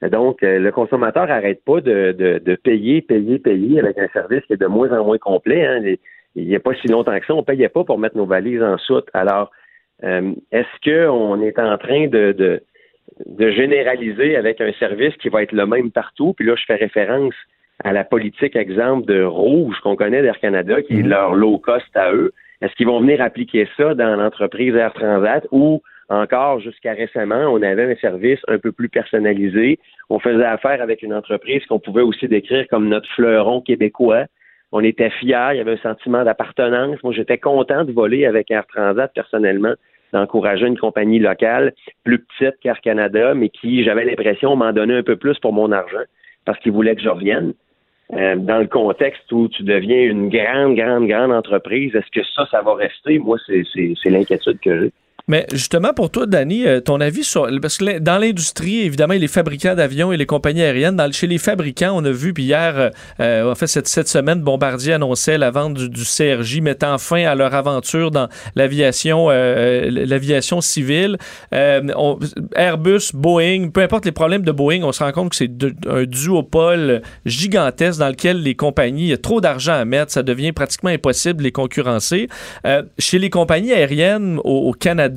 Donc, euh, le consommateur n'arrête pas de, payer, payer, payer avec un service qui est de moins en moins complet. Hein. Il n'y a pas si longtemps que ça, on ne payait pas pour mettre nos valises en soute. Alors, euh, est-ce qu'on est en train de de généraliser avec un service qui va être le même partout? Puis là, je fais référence à la politique, exemple, de Rouge qu'on connaît d'Air Canada, qui est leur low cost à eux. Est-ce qu'ils vont venir appliquer ça dans l'entreprise Air Transat ou encore, jusqu'à récemment, on avait un service un peu plus personnalisé. On faisait affaire avec une entreprise qu'on pouvait aussi décrire comme notre fleuron québécois. On était fiers, il y avait un sentiment d'appartenance. Moi, j'étais content de voler avec Air Transat personnellement, d'encourager une compagnie locale plus petite qu'Air Canada, mais qui, j'avais l'impression, m'en donnait un peu plus pour mon argent parce qu'ils voulaient que je revienne. Euh, dans le contexte où tu deviens une grande, grande, grande entreprise, est-ce que ça, ça va rester? Moi, c'est l'inquiétude que j'ai. Mais justement, pour toi, Danny, euh, ton avis sur. Parce que dans l'industrie, évidemment, les fabricants d'avions et les compagnies aériennes, dans, chez les fabricants, on a vu, puis hier, euh, en fait, cette, cette semaine, Bombardier annonçait la vente du, CRJ, mettant fin à leur aventure dans l'aviation euh, l'aviation civile. Airbus, Boeing, peu importe les problèmes de Boeing, on se rend compte que c'est un duopole gigantesque dans lequel les compagnies, il y a trop d'argent à mettre, ça devient pratiquement impossible de les concurrencer. chez les compagnies aériennes au Canada,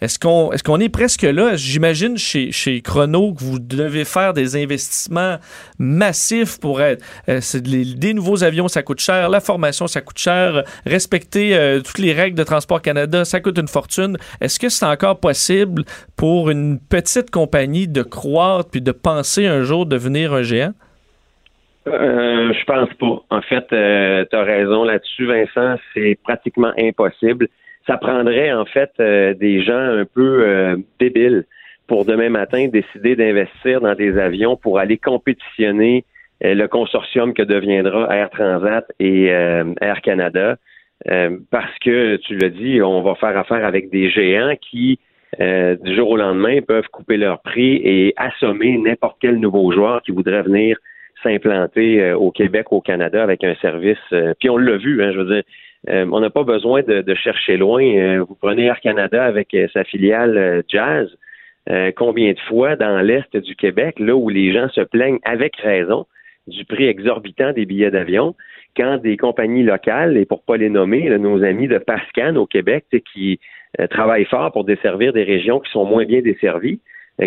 est-ce qu'on est, presque là? J'imagine chez, Chrono que vous devez faire des investissements massifs pour être. Euh, des nouveaux avions, ça coûte cher. La formation, ça coûte cher. Respecter euh, toutes les règles de Transport Canada, ça coûte une fortune. Est-ce que c'est encore possible pour une petite compagnie de croître puis de penser un jour devenir un géant? Euh, je pense pas. En fait, tu as raison là-dessus, Vincent. C'est pratiquement impossible ça prendrait en fait euh, des gens un peu euh, débiles pour demain matin décider d'investir dans des avions pour aller compétitionner euh, le consortium que deviendra Air Transat et Air Canada. parce que, tu l'as dit, on va faire affaire avec des géants qui, du jour au lendemain, peuvent couper leur prix et assommer n'importe quel nouveau joueur qui voudrait venir s'implanter au Québec, au Canada, avec un service. puis on l'a vu, hein, je veux dire, euh, on n'a pas besoin de, chercher loin. Euh, vous prenez Air Canada avec euh, sa filiale Jazz. combien de fois dans l'Est du Québec, là où les gens se plaignent avec raison du prix exorbitant des billets d'avion, quand des compagnies locales, et pour pas les nommer, nos amis de Pascan au Québec, qui travaillent fort pour desservir des régions qui sont moins bien desservies,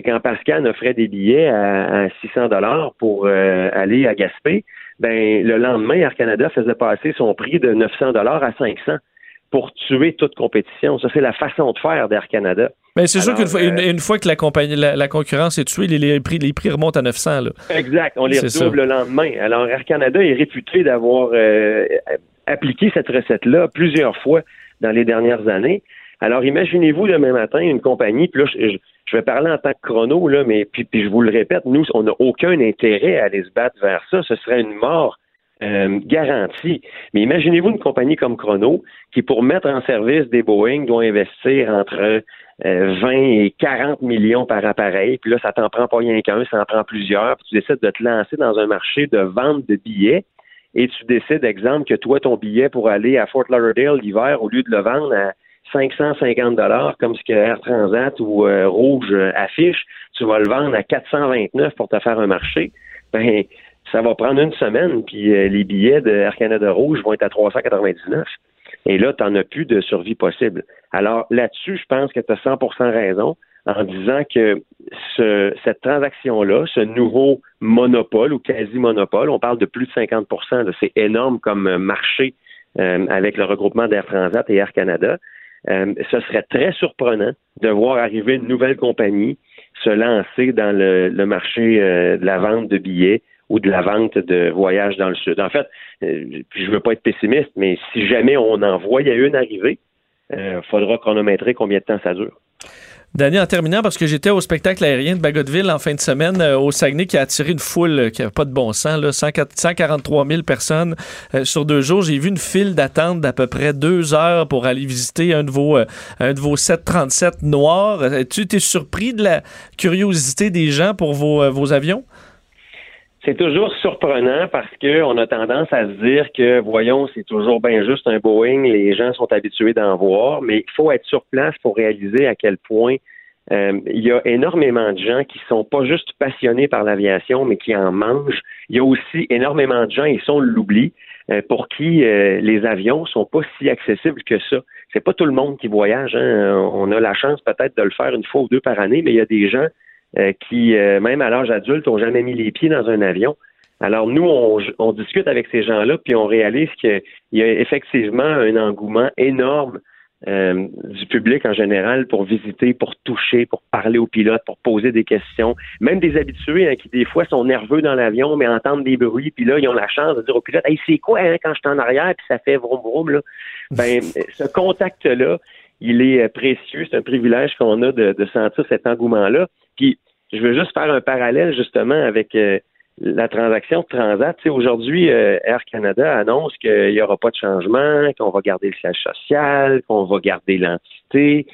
quand Pascan offrait des billets à, 600 dollars pour aller à Gaspé, ben le lendemain, Air Canada faisait passer son prix de 900 dollars à 500 pour tuer toute compétition. Ça, c'est la façon de faire d'Air Canada. Mais c'est sûr qu'une fois, euh, une, fois, que la, compagnie, la, concurrence est tuée, les, prix, les prix remontent à 900. Là. Exact. On les redouble le lendemain. Alors, Air Canada est réputé d'avoir euh, appliqué cette recette-là plusieurs fois dans les dernières années. Alors, imaginez-vous demain matin une compagnie, puis là, je, je vais parler en tant que chrono, là, mais puis, puis je vous le répète, nous, on n'a aucun intérêt à aller se battre vers ça. Ce serait une mort euh, garantie. Mais imaginez-vous une compagnie comme Chrono qui, pour mettre en service des Boeing, doit investir entre 20 euh, et 40 millions par appareil. Puis là, ça t'en prend pas rien qu'un, ça en prend plusieurs. Puis tu décides de te lancer dans un marché de vente de billets et tu décides, exemple, que toi, ton billet pour aller à Fort Lauderdale l'hiver, au lieu de le vendre à 550 dollars comme ce que Air Transat ou euh, Rouge euh, affiche, tu vas le vendre à 429 pour te faire un marché. Ben, ça va prendre une semaine, puis euh, les billets de Air Canada Rouge vont être à 399. Et là, tu n'en as plus de survie possible. Alors là-dessus, je pense que tu as 100% raison en disant que ce, cette transaction-là, ce nouveau monopole ou quasi-monopole, on parle de plus de 50% c'est énorme comme marché avec le regroupement d'Air Transat et Air Canada. Euh, ce serait très surprenant de voir arriver une nouvelle compagnie se lancer dans le, marché euh, de la vente de billets ou de la vente de voyages dans le sud. En fait, euh, je ne veux pas être pessimiste, mais si jamais on en voyait une arriver, il faudra chronométrer combien de temps ça dure. Danny, en terminant, parce que j'étais au spectacle aérien de Bagotville en fin de semaine euh, au Saguenay qui a attiré une foule euh, qui n'avait pas de bon sens, là, 143 000 personnes euh, sur deux jours. J'ai vu une file d'attente d'à peu près deux heures pour aller visiter un de vos, un de vos 737 noirs. Tu es surpris de la curiosité des gens pour vos avions? C'est toujours surprenant parce qu'on a tendance à se dire que, voyons, c'est toujours bien juste un Boeing, les gens sont habitués d'en voir, mais il faut être sur place pour réaliser à quel point euh, il y a énormément de gens qui sont pas juste passionnés par l'aviation, mais qui en mangent. Il y a aussi énormément de gens, ils sont l'oubli, euh, pour qui euh, les avions sont pas si accessibles que ça. C'est pas tout le monde qui voyage. Hein. On a la chance peut-être de le faire une fois ou deux par année, mais il y a des gens qui, euh, même à l'âge adulte, ont jamais mis les pieds dans un avion. Alors nous, on, discute avec ces gens-là, puis on réalise qu'il y a effectivement un engouement énorme euh, du public en général pour visiter, pour toucher, pour parler aux pilotes, pour poser des questions. Même des habitués hein, qui des fois sont nerveux dans l'avion, mais entendent des bruits, puis là ils ont la chance de dire aux pilotes, hey c'est quoi hein, quand je suis en arrière, puis ça fait vroom vroom là. Ben ce contact-là, il est euh, précieux, c'est un privilège qu'on a de, sentir cet engouement-là. Puis je veux juste faire un parallèle justement avec euh, la transaction de Transat. Tu sais, Aujourd'hui, euh, Air Canada annonce qu'il n'y aura pas de changement, qu'on va garder le siège social, qu'on va garder l'entité.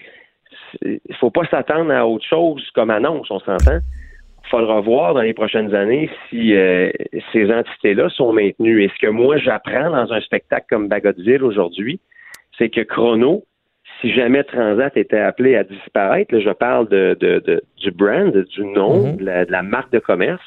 Il ne faut pas s'attendre à autre chose comme annonce, on s'entend. Il faudra voir dans les prochaines années si ces entités-là sont maintenues. Et ce que moi j'apprends dans un spectacle comme Bagotville aujourd'hui, c'est que Chrono, si jamais Transat était appelé à disparaître, là, je parle de, de, de- du brand, du nom, de, la, de la marque de commerce,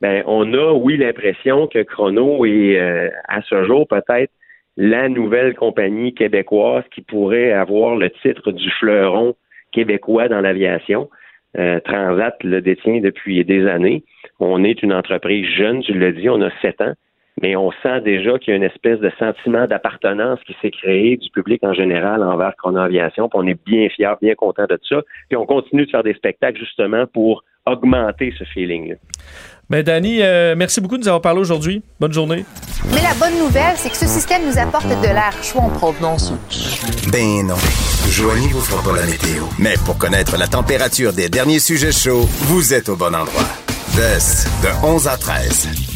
ben, on a, oui, l'impression que Chrono est, euh, à ce jour, peut-être la nouvelle compagnie québécoise qui pourrait avoir le titre du fleuron québécois dans l'aviation. Euh, Transat le détient depuis des années. On est une entreprise jeune, tu l'as dit, on a sept ans, mais on sent déjà qu'il y a une espèce de sentiment d'appartenance qui s'est créé du public en général envers Chrono Aviation. Puis on est bien fiers, bien contents de ça. Puis on continue de faire des spectacles justement pour augmenter ce feeling-là. Ben, Danny, euh, merci beaucoup de nous avoir parlé aujourd'hui. Bonne journée. Mais la bonne nouvelle, c'est que ce système nous apporte de l'air chaud en provenance. Ben non. Joanie vous fera pas la météo. Mais pour connaître la température des derniers sujets chauds, vous êtes au bon endroit. Veste de 11 à 13.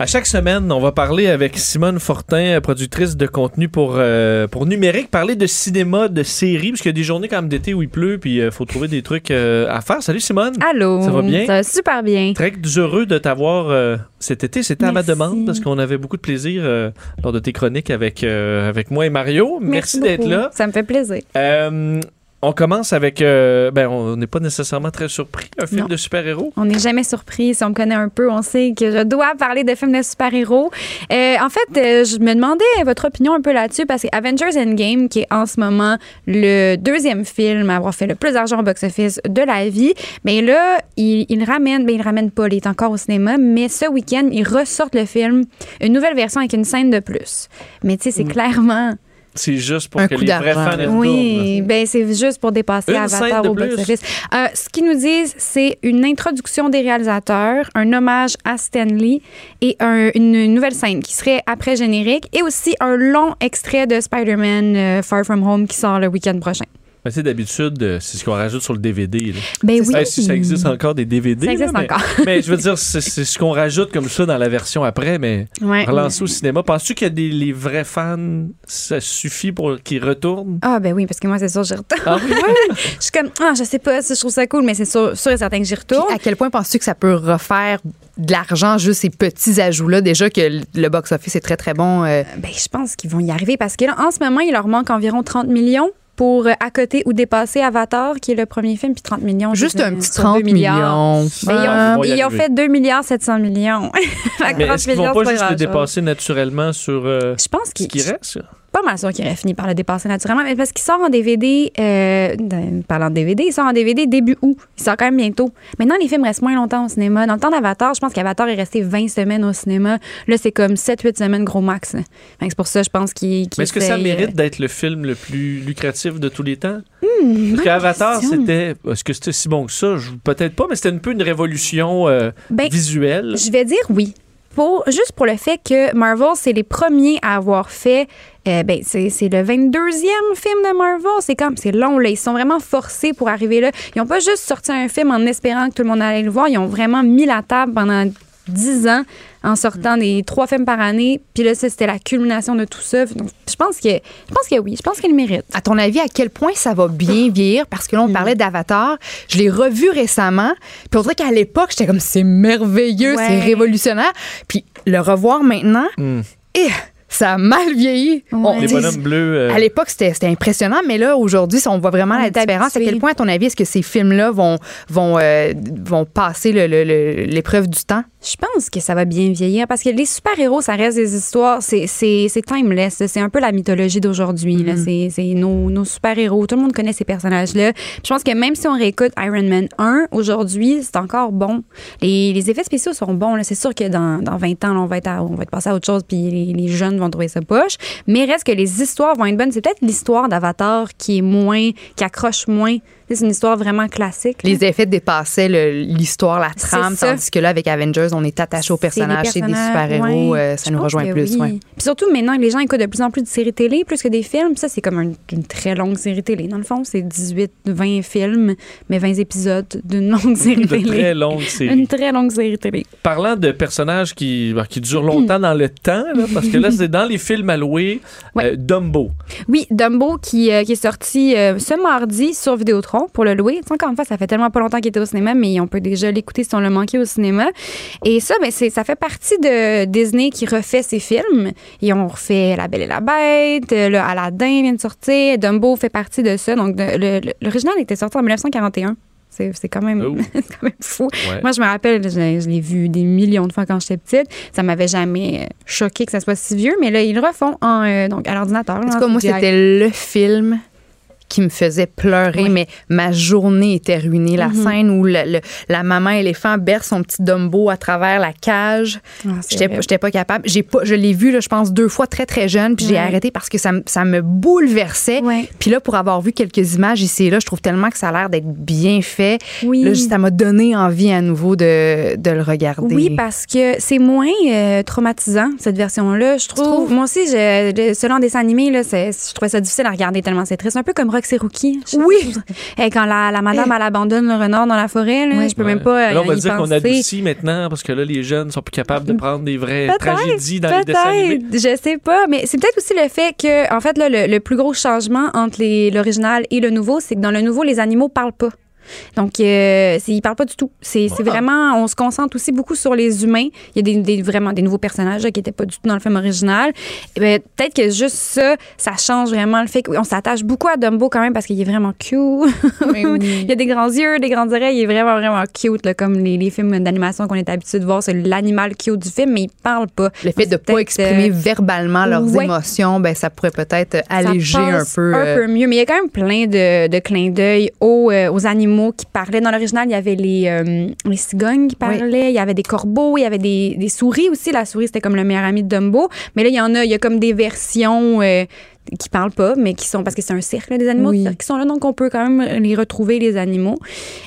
À chaque semaine, on va parler avec Simone Fortin, productrice de contenu pour, euh, pour numérique, parler de cinéma, de séries, parce qu'il y a des journées comme d'été où il pleut, puis il faut trouver des trucs euh, à faire. Salut Simone. Allô. Ça va bien? Ça va super bien. Très heureux de t'avoir euh, cet été. C'était à ma demande parce qu'on avait beaucoup de plaisir euh, lors de tes chroniques avec, euh, avec moi et Mario. Merci, d'être là. Ça me fait plaisir. On commence avec. euh, ben, on n'est pas nécessairement très surpris. Un film Non. de super-héros. On n'est jamais surpris. Si on me connaît un peu, on sait que je dois parler de films de super-héros. Euh, en fait, euh, je me demandais votre opinion un peu là-dessus parce que Avengers Endgame, qui est en ce moment le deuxième film à avoir fait le plus d'argent au box-office de la vie, mais là, il, il ramène, ben il ramène pas, il est encore au cinéma, mais ce week-end, ils ressortent le film, une nouvelle version avec une scène de plus. Mais tu sais, c'est clairement. C'est juste pour Un que les vrais fans Oui, ben c'est juste pour dépasser Une Avatar au box-office. Euh, ce qu'ils nous disent, c'est une introduction des réalisateurs, un hommage à Stanley et un- une nouvelle scène qui serait après générique et aussi un long extrait de Spider-Man euh, Far From Home qui sort le week-end prochain. Mais c'est d'habitude, euh, c'est ce qu'on rajoute sur le DVD. là. Ben oui. si ça existe encore des DVD. Ça existe là, mais, encore. mais je veux dire, c'est c'est ce qu'on rajoute comme ça dans la version après, mais Ouais. relancer au cinéma. Penses-tu qu'il y a des les vrais fans, ça suffit pour qu'ils retournent? Ah ben oui, parce que moi, c'est sûr, j'y retourne. Ah oui? je suis comme, ah, je sais pas, si je trouve ça cool, mais c'est sûr, sûr et certain que j'y retourne. À quel point penses-tu que ça peut refaire de l'argent, juste ces petits ajouts-là? Déjà que le- le box-office est très, très bon. euh, Ben, je pense qu'ils vont y arriver parce que là, en ce moment, il leur manque environ 30 millions pour euh, à côté ou dépasser Avatar, qui est le premier film, puis 30 millions. Juste un petit sur 30 2 milliards. millions. Ben, ils Ah. ont, Ils ont fait 2 milliards 700 millions. Mais 30 est-ce qu'ils vont millions, pas juste le dépasser naturellement sur euh, Je pense ce qu'il qui reste? Pas mal sûr qu'il aurait fini par le dépasser naturellement, mais parce qu'il sort en DVD, euh, parlant de DVD, il sort en DVD début août. Il sort quand même bientôt. Maintenant, les films restent moins longtemps au cinéma. Dans le temps d'Avatar, je pense qu'Avatar est resté 20 semaines au cinéma. Là, c'est comme 7-8 semaines gros max. C'est pour ça, je pense qu'il Mais est-ce que ça essaye, mérite euh, d'être le film le plus lucratif de tous les temps? Hmm, Parce qu'Avatar, c'était. Est-ce que c'était si bon que ça? Peut-être pas, mais c'était un peu une révolution euh, Ben, visuelle. Je vais dire oui. Pour, juste pour le fait que Marvel, c'est les premiers à avoir fait. Euh, ben, c'est c'est le 22e film de Marvel. C'est comme, c'est long, là. Ils sont vraiment forcés pour arriver là. Ils n'ont pas juste sorti un film en espérant que tout le monde allait le voir. Ils ont vraiment mis la table pendant 10 ans en sortant des trois films par année. Puis là, ça, c'était la culmination de tout ça. Donc, je pense que, je pense que oui. Je pense qu'ils le méritent. À ton avis, à quel point ça va bien vieillir? Parce que là, on Mm. parlait d'Avatar. Je l'ai revu récemment. Puis on dirait qu'à l'époque, j'étais comme, c'est merveilleux, Ouais. c'est révolutionnaire. Puis le revoir maintenant, Hmm. eh, ça a mal vieilli. On- Les sais, bonhommes bleus. euh, À l'époque, c'était c'était impressionnant, mais là, aujourd'hui, on voit vraiment On la différence. À quel point, à ton avis, est-ce que ces films-là vont, vont, euh, vont passer le- le- le- l'épreuve du temps? Je pense que ça va bien vieillir parce que les super-héros, ça reste des histoires, c'est, c'est, c'est timeless. C'est un peu la mythologie d'aujourd'hui. là. Mhm. C'est, c'est nos, nos super-héros. Tout le monde connaît ces personnages-là. Je pense que même si on réécoute Iron Man 1, aujourd'hui, c'est encore bon. Les, les effets spéciaux sont bons. là. C'est sûr que dans, dans 20 ans, là, on, va être à- on va être passé à autre chose puis les, les jeunes vont trouver ça poche. Mais reste que les histoires vont être bonnes. C'est peut-être l'histoire d'Avatar qui est moins, qui accroche moins. C'est une histoire vraiment classique. là. Les effets dépassaient l'histoire, la trame, tandis que là, avec Avengers, on est attaché aux personnages, c'est des super-héros, ouais. euh, ça Je nous rejoint plus. oui. ouais. Puis surtout maintenant que les gens écoutent de plus en plus de séries télé plus que des films, ça c'est comme un- une très longue série télé. Dans le fond, c'est 18, 20 films, mais 20 épisodes d'une longue série De télé. très longue série. Une très longue série télé. Parlant de personnages qui, bah, qui durent longtemps dans le temps, là, parce que là, c'est dans les films à louer, euh, Dumbo. Oui, Dumbo qui, euh, qui est sorti euh, ce mardi sur Vidéotron pour le louer. Tu sais, encore une fois, ça fait tellement pas longtemps qu'il était au cinéma, mais on peut déjà l'écouter si on l'a manqué au cinéma. Et ça, ben, c'est, ça fait partie de Disney qui refait ses films. Et on refait La Belle et la Bête, euh, le Aladdin vient de sortir, Dumbo fait partie de ça. Donc, de- le- le- l'original était sorti en 1941. C'est, c'est quand même, Oh. c'est quand même fou. Ouais. Moi, je me rappelle, je, je l'ai vu des millions de fois quand j'étais petite. Ça m'avait jamais euh, choqué que ça soit si vieux, mais là, ils le refont en, euh, donc, à l'ordinateur. En là, tout cas, moi, c'était le film qui me faisait pleurer, mais ma journée était ruinée. La Mhm. scène où le- le- la maman éléphant berce son petit Dumbo à travers la cage. Ah, J'étais pas capable. J'ai pas, je l'ai vu, là, je pense, deux fois très, très jeune, puis j'ai arrêté parce que ça, me- ça me bouleversait. Puis là, pour avoir vu quelques images ici et là, je trouve tellement que ça a l'air d'être bien fait. Oui. Là, ça m'a donné envie à nouveau de, de le regarder. Oui, parce que c'est moins euh, traumatisant, cette version-là, je trouve. Moi aussi, je, selon des dessins animés, là, je trouvais ça difficile à regarder tellement c'est triste. Un peu comme Rox et Rookie. Oui! quand la, la madame, elle abandonne le renard dans la forêt, là, je peux même pas Là, on va y dire qu'on adoucit maintenant, parce que là, les jeunes sont plus capables de prendre des vraies tragédies dans les dessins animés. Peut-être, je sais pas, mais c'est peut-être aussi le fait que, en fait, là, le, le plus gros changement entre les- l'original et le nouveau, c'est que dans le nouveau, les animaux parlent pas. Donc, euh, ils parlent pas du tout. C'est vraiment, on se concentre aussi beaucoup sur les humains. Il y a des, des- vraiment des nouveaux personnages là, qui étaient pas du tout dans le film original. Et ben, peut-être que juste ça, ça change vraiment le fait qu'on s'attache beaucoup à Dumbo quand même parce qu'il est vraiment cute. il y a des grands yeux, des grandes oreilles. Il est vraiment, vraiment cute, là, comme les, les films d'animation qu'on est habitué de voir. C'est l'animal cute du film, mais il parle pas. Le fait de C'est pas exprimer euh, verbalement leurs ouais. émotions, ben ça pourrait peut-être alléger ça un peu. Un euh, peu mieux. Mais il y a quand même plein de, de clins d'œil aux, euh, aux animaux qui parlaient. Dans l'original, il y avait les, euh, les cigognes qui parlaient, il y avait des corbeaux, il y avait des, des souris aussi. La souris, c'était comme le meilleur ami de Dumbo. Mais là, il y en a, il y a comme des versions. euh, qui parlent pas, mais qui sont parce que c'est un cirque là, des animaux Oui. qui sont là, donc on peut quand même les retrouver les animaux.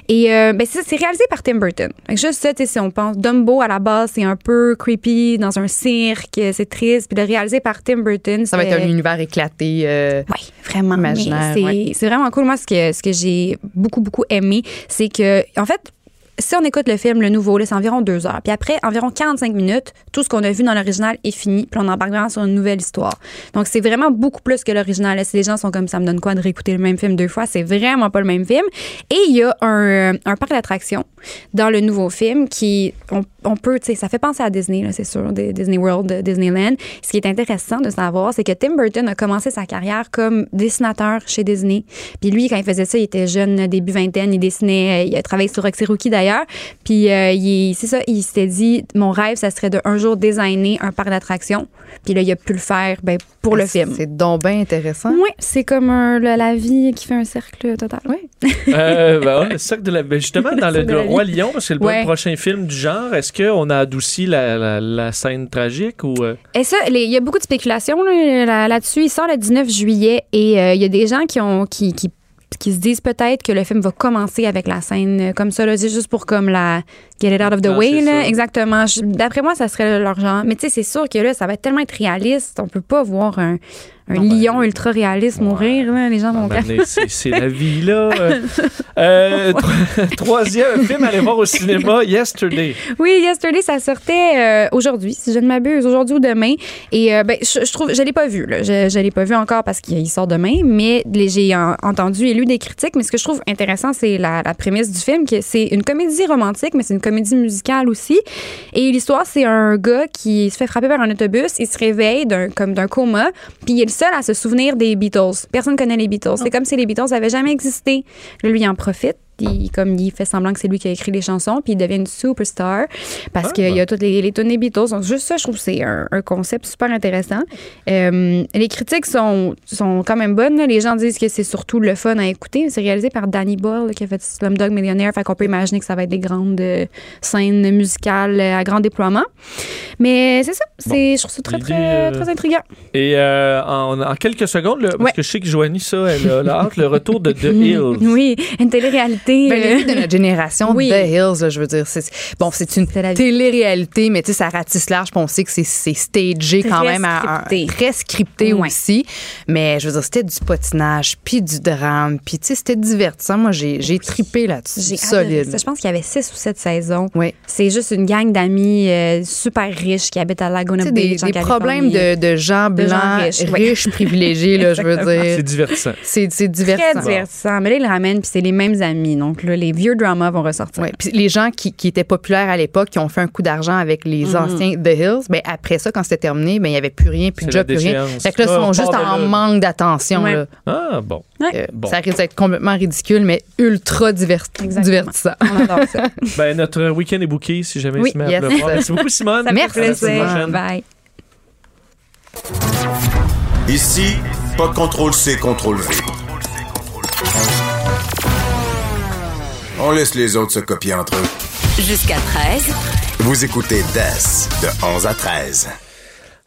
Et euh, ben c'est ça, c'est réalisé par Tim Burton. Fait que juste ça, tu sais, si on pense Dumbo à la base, c'est un peu creepy dans un cirque, c'est triste, puis le réalisé par Tim Burton, ça va être un univers éclaté. euh, vraiment imaginaire. C'est ouais. c'est vraiment cool. Moi, ce que, ce que j'ai beaucoup, beaucoup aimé, c'est que, en fait, si on écoute le film, le nouveau, c'est environ deux heures. Puis après, environ 45 minutes, tout ce qu'on a vu dans l'original est fini. Puis on embarque vraiment sur une nouvelle histoire. Donc, c'est vraiment beaucoup plus que l'original. Si les gens sont comme ça, me donne quoi de réécouter le même film deux fois, c'est vraiment pas le même film. Et il y a un, un parc d'attractions dans le nouveau film qui, on, peut, tu sais, ça fait penser à Disney, c'est sûr, Disney World, Disneyland. Ce qui est intéressant de savoir, c'est que Tim Burton a commencé sa carrière comme dessinateur chez Disney. Puis lui, quand il faisait ça, il était jeune, début vingtaine, il dessinait, euh, il a travaillé sur Roxy Rookie d'ailleurs. Puis euh, il- c'est ça, il s'était dit, mon rêve, ça serait de un jour designer un parc d'attractions. Puis là, il a pu le faire ben, pour le film. C'est donc bien intéressant. Oui, c'est comme un- le- la vie qui fait un cercle total. Oui. Euh, ben ouais, le cercle de la. ben justement, dans le, Roi vie. Lion, c'est le Ouais. prochain film du genre, est-ce qu'on a adouci la, la, la scène tragique ou. euh, Et ça, les- il y a beaucoup de spéculations là, là- là-dessus. il sort le 19 juillet et euh, il y a des gens qui ont qui, qui, qui se disent peut-être que le film va commencer avec la scène euh, comme ça, là, juste pour comme la get it out of the Ah, way. Là. Exactement. D'après moi, ça serait leur genre. Mais tu sais, c'est sûr que là, ça va être tellement être réaliste. On peut pas voir un, un lion ultra réaliste mourir. là. Les gens vont. ben, c'est la vie, là. Euh, euh, tro- troisième film à aller voir au cinéma, Yesterday. Oui, Yesterday, ça sortait euh, aujourd'hui, si je ne m'abuse, aujourd'hui ou demain. Et euh, ben, je, je trouve, je l'ai pas vu. Là. Je, je l'ai pas vu encore parce qu'il sort demain, mais j'ai en- entendu et lu des critiques. Mais ce que je trouve intéressant, c'est la, la prémisse du film, que c'est une comédie romantique, mais c'est une comédie musicale aussi. Et l'histoire, c'est un gars qui se fait frapper par un autobus, il se réveille d'un comme d'un coma, puis il seul à se souvenir des Beatles. Personne connaît les Beatles. C'est comme si les Beatles n'avaient jamais existé. Lui, il en profite il, comme il fait semblant que c'est lui qui a écrit les chansons, puis il devient une superstar parce Ah, qu'il y a toutes les, les tunes des Beatles. Donc, juste ça, je trouve que c'est un, un concept super intéressant. Euh, les critiques sont, sont quand même bonnes. là. Les gens disent que c'est surtout le fun à écouter. C'est réalisé par Danny Boyle là, qui a fait Slumdog Millionaire. Fait qu'on peut imaginer que ça va être des grandes euh, scènes musicales à grand déploiement. Mais c'est ça. C'est, Je trouve ça très, très, euh, très intriguant. Et euh, en, en quelques secondes, là, parce Ouais. que je sais que Joanie, ça, elle a hâte, le retour de The Hills. Oui, une télé-réalité. Ben, euh, les filles de notre génération, Oui. The Hills, là, je veux dire, c'est bon, c'est une télé-réalité, mais tu sais, ça ratisse large, on sait que c'est c'est stagé quand Très même, à- à- très scripté aussi. Mais je veux dire, c'était du patinage, puis du drame, puis tu sais, c'était divertissant. Moi, j'ai j'ai tripé là-dessus, J'ai solide. ça. Je pense qu'il y avait six ou sept saisons. Oui. C'est juste une gang d'amis euh, super riches qui habitent à Laguna des, des problèmes de, de gens De gens blancs, riches, riches, oui. privilégiés, là, je veux dire. C'est divertissant. C'est c'est Très divertissant. divertissant. Mais là, ils le ramènent, puis c'est les mêmes amis. Donc là, les vieux dramas vont ressortir. Ouais. Puis les gens qui, qui étaient populaires à l'époque, qui ont fait un coup d'argent avec les Mhm. anciens The Hills, ben après ça, quand c'était terminé, ben il n'y avait plus rien, plus de job, plus rien. Fait que là, ils Ah, sont on juste en là. manque d'attention. Ouais. Ah, bon. Euh, Bon. Ça risque d'être complètement ridicule, mais ultra divers- divertissant. On adore ça. Ben, notre week-end est booké si jamais Oui, il se met yes. à pleuvoir. Merci beaucoup, Simone. Ça Merci. Bye. Ici, pas de contrôle C, contrôle V. On laisse les autres se copier entre eux. Jusqu'à 13. Vous écoutez DES de 11 à 13.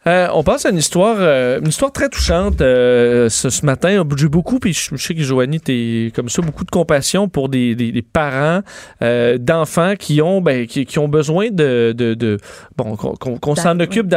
Euh, on passe à une histoire, euh, une histoire très touchante euh, ce, ce matin. J'ai beaucoup, puis je, je sais que Joanie, t'es comme ça, beaucoup de compassion pour des, des- des parents euh, d'enfants qui ont, ben, qui, qui ont besoin de, de, de- bon, qu'on s'en occupe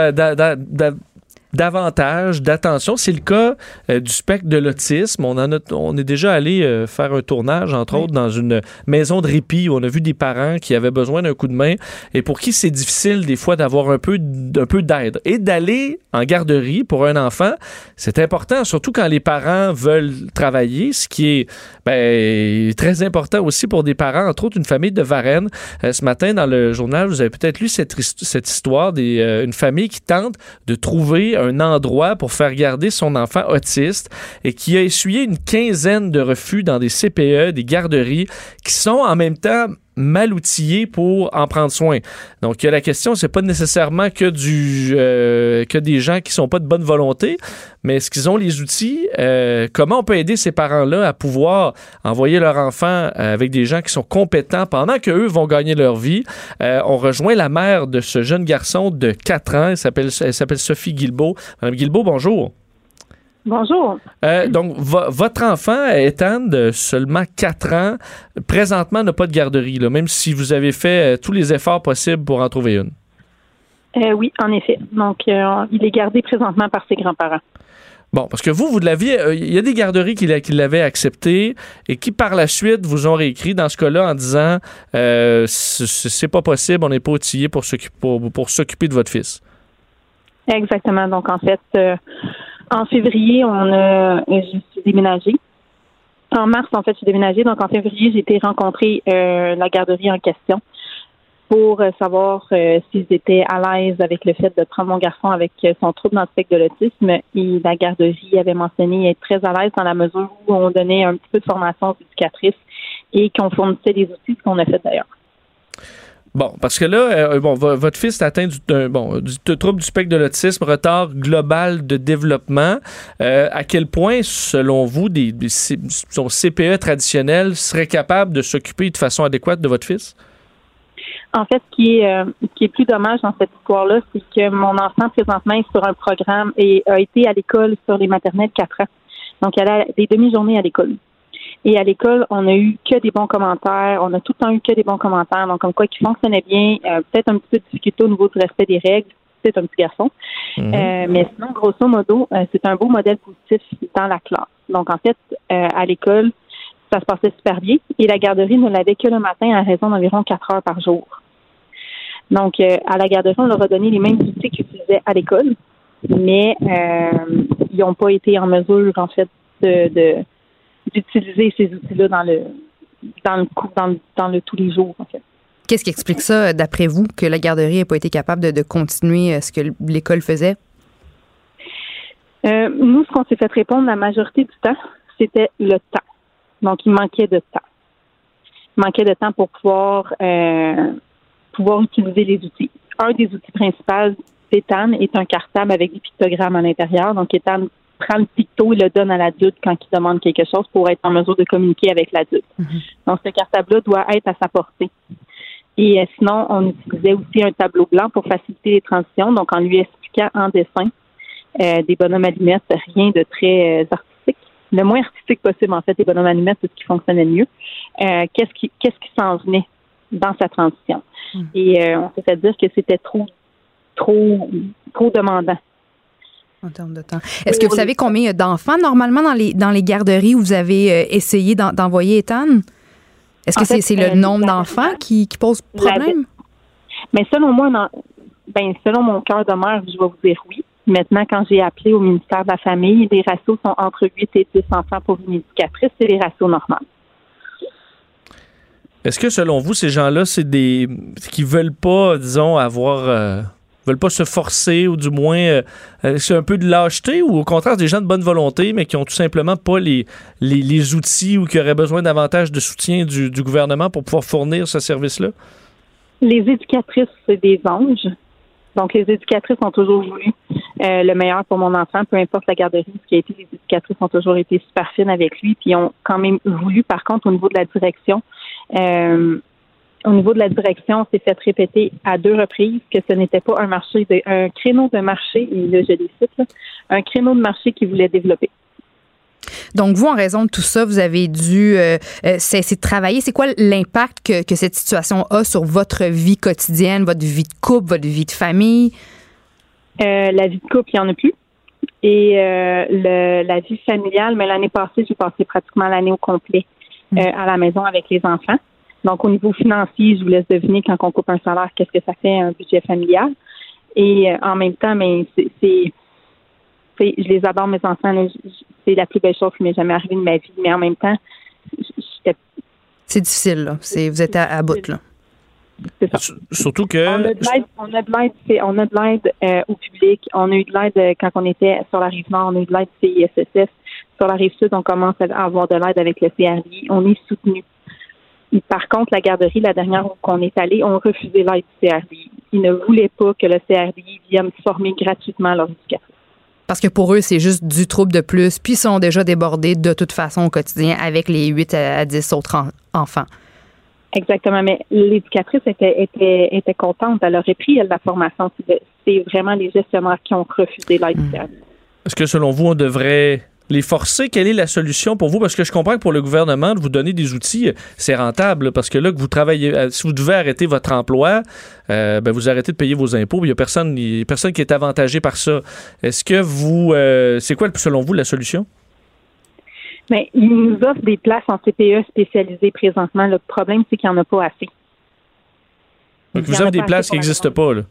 davantage d'attention. C'est le cas euh, du spectre de l'autisme. On, en a, on est déjà allé euh, faire un tournage, entre autres, dans une maison de répit où on a vu des parents qui avaient besoin d'un coup de main et pour qui c'est difficile des fois d'avoir un peu, d- un peu d'aide. Et d'aller en garderie pour un enfant, c'est important, surtout quand les parents veulent travailler, ce qui est ben, très important aussi pour des parents, entre autres une famille de Varennes. Euh, ce matin, dans le journal, vous avez peut-être lu cette, cette histoire d'une famille qui tente de trouver un endroit pour faire garder son enfant autiste et qui a essuyé une quinzaine de refus dans des CPE, des garderies, qui sont en même temps mal outillés pour en prendre soin. Donc, la question, c'est pas nécessairement que du euh, que des gens qui sont pas de bonne volonté, mais est-ce qu'ils ont les outils? Euh, comment on peut aider ces parents-là à pouvoir envoyer leur enfant euh, avec des gens qui sont compétents pendant qu'eux vont gagner leur vie? On rejoint la mère de ce jeune garçon de 4 ans. Elle s'appelle, elle s'appelle Sophie Guilbeault. Madame Guilbeault, bonjour. Bonjour. Euh, donc, vo- votre enfant, Ethan, de seulement 4 ans, présentement n'a pas de garderie, là, même si vous avez fait euh, tous les efforts possibles pour en trouver une. Euh, oui, en effet. Donc, il est gardé présentement par ses grands-parents. Bon, parce que vous, vous l'aviez, il y a des garderies qui, l'a- qui l'avaient accepté et qui, par la suite, vous ont réécrit dans ce cas-là en disant c'est pas possible, on n'est pas outillé pour s'occuper pour, de votre fils. Exactement. Donc, en fait, en février, on a, euh, je suis déménagée. En mars, en fait, je suis déménagée. Donc, en février, j'ai été rencontrer euh, la garderie en question pour euh, savoir euh, s'ils étaient à l'aise avec le fait de prendre mon garçon avec son trouble dans le spectre de l'autisme. Et la garderie avait mentionné être très à l'aise dans la mesure où on donnait un petit peu de formation aux éducatrices et qu'on fournissait des outils, ce qu'on a fait d'ailleurs. Bon, parce que là, euh, bon, vo- votre fils est atteint du, bon, du, trouble du spectre de l'autisme, retard global de développement. Euh, à quel point, selon vous, des, son CPE traditionnel serait capable de s'occuper de façon adéquate de votre fils? En fait, ce qui est, euh, qui est plus dommage dans cette histoire-là, c'est que mon enfant, présentement, est sur un programme et a été à l'école sur les maternelles 4 ans. Donc, elle a des demi-journées à l'école. Et à l'école, on a eu que des bons commentaires. On a tout le temps eu que des bons commentaires. Donc, comme quoi, qui fonctionnait bien. Euh, peut-être un petit peu de difficulté au niveau du respect des règles. C'est un petit garçon. Mhm. Euh, mais sinon, grosso modo, euh, c'est un beau modèle positif dans la classe. Donc, en fait, euh, à l'école, ça se passait super bien. Et la garderie ne l'avait que le matin à raison d'environ 4 heures par jour. Donc, euh, à la garderie, on leur a donné les mêmes outils qu'ils utilisaient à l'école, mais euh, ils n'ont pas été en mesure, en fait, de, de- d'utiliser ces outils-là dans le dans le dans le, dans le tous les jours, en fait. Qu'est-ce qui explique ça, euh, d'après vous, que la garderie n'a pas été capable de, de continuer euh, ce que l'école faisait? Euh, nous, ce qu'on s'est fait répondre la majorité du temps, c'était le temps. Donc, il manquait de temps. manquait de temps pour pouvoir euh, pouvoir utiliser les outils. Un des outils principaux d'Ethan est un cartable avec des pictogrammes à l'intérieur. Donc, Ethan prend le picto et le donne à l'adulte quand il demande quelque chose pour être en mesure de communiquer avec l'adulte. Donc, ce cartable-là doit être à sa portée. Et euh, sinon, on utilisait aussi un tableau blanc pour faciliter les transitions, donc en lui expliquant en dessin euh, des bonhommes allumettes, rien de très euh, artistique. Le moins artistique possible, en fait, des bonhommes allumettes, c'est ce qui fonctionnait le mieux. Euh, qu'est-ce qui qu'est-ce qui s'en venait dans sa transition? Et euh, on s'est fait dire que c'était trop trop trop demandant. En termes de temps. Est-ce que vous savez combien il y a d'enfants normalement dans les, dans les garderies où vous avez euh, essayé d'en- d'envoyer Ethan? Est-ce que c'est c'est euh, le nombre d'enfants qui, qui pose problème? Mais selon moi, dans- ben, selon mon cœur de mère, je vais vous dire oui. Maintenant, quand j'ai appelé au ministère de la Famille, les ratios sont entre 8 et 10 enfants pour une éducatrice, c'est les ratios normaux. Est-ce que selon vous, ces gens-là, c'est des qui veulent pas, disons, avoir euh, veulent pas se forcer ou du moins euh, euh, c'est un peu de lâcheté ou au contraire des gens de bonne volonté mais qui ont tout simplement pas les, les, outils ou qui auraient besoin davantage de soutien du, gouvernement pour pouvoir fournir ce service-là? Les éducatrices, c'est des anges. Donc, les éducatrices ont toujours voulu euh, le meilleur pour mon enfant, peu importe la garderie, ce qui a été, les éducatrices ont toujours été super fines avec lui, puis ont quand même voulu, par contre, au niveau de la direction, au niveau de la direction, on s'est fait répéter à deux reprises que ce n'était pas un marché, de, un créneau de marché, et là, je les cite, là, un créneau de marché qui voulait développer. Donc, vous, en raison de tout ça, vous avez dû euh, euh, cesser de travailler. C'est quoi l'impact que, que cette situation a sur votre vie quotidienne, votre vie de couple, votre vie de famille? Euh, la vie de couple, il n'y en a plus. Et euh, le, la vie familiale, mais l'année passée, j'ai passé pratiquement l'année au complet euh, à la maison avec les enfants. Donc, au niveau financier, je vous laisse deviner quand on coupe un salaire, qu'est-ce que ça fait un budget familial. Et euh, en même temps, mais c'est, c'est- je les adore, mes enfants. C'est la plus belle chose qui m'est jamais arrivée de ma vie. Mais en même temps, j'étais C'est difficile, là. C'est, vous êtes à, à bout, là. Surtout que. On a de l'aide, on a de l'aide, euh, au public. On a eu de l'aide euh, quand on était sur la rive nord, on a eu de l'aide CISSS. Sur la rive sud, on commence à avoir de l'aide avec le CRI. On est soutenu. Et Par contre, la garderie, la dernière où on est allé, ont refusé l'aide du CRI. Ils ne voulaient pas que le CRI vienne former gratuitement leurs éducateurs. Parce que pour eux, c'est juste du trouble de plus, puis ils sont déjà débordés de toute façon au quotidien avec les 8 à 10 autres en- enfants. Exactement, mais l'éducatrice était, était, était contente. Elle aurait pris elle, la formation. C'est vraiment les gestionnaires qui ont refusé l'aide du CRI. Est-ce que selon vous, on devrait les forcer? Quelle est la solution pour vous? Parce que je comprends que pour le gouvernement, de vous donner des outils, euh, c'est rentable. Parce que là, que vous travaillez, euh, si vous devez arrêter votre emploi, euh, ben, vous arrêtez de payer vos impôts. Il n'y a personne, il y a personne qui est avantagé par ça. Est-ce que vous, euh, c'est quoi selon vous la solution? Mais ils nous offrent des places en CPE spécialisées présentement. Le problème, c'est qu'il n'y en a pas assez. Donc, vous avez des places qui n'existent pas. Là.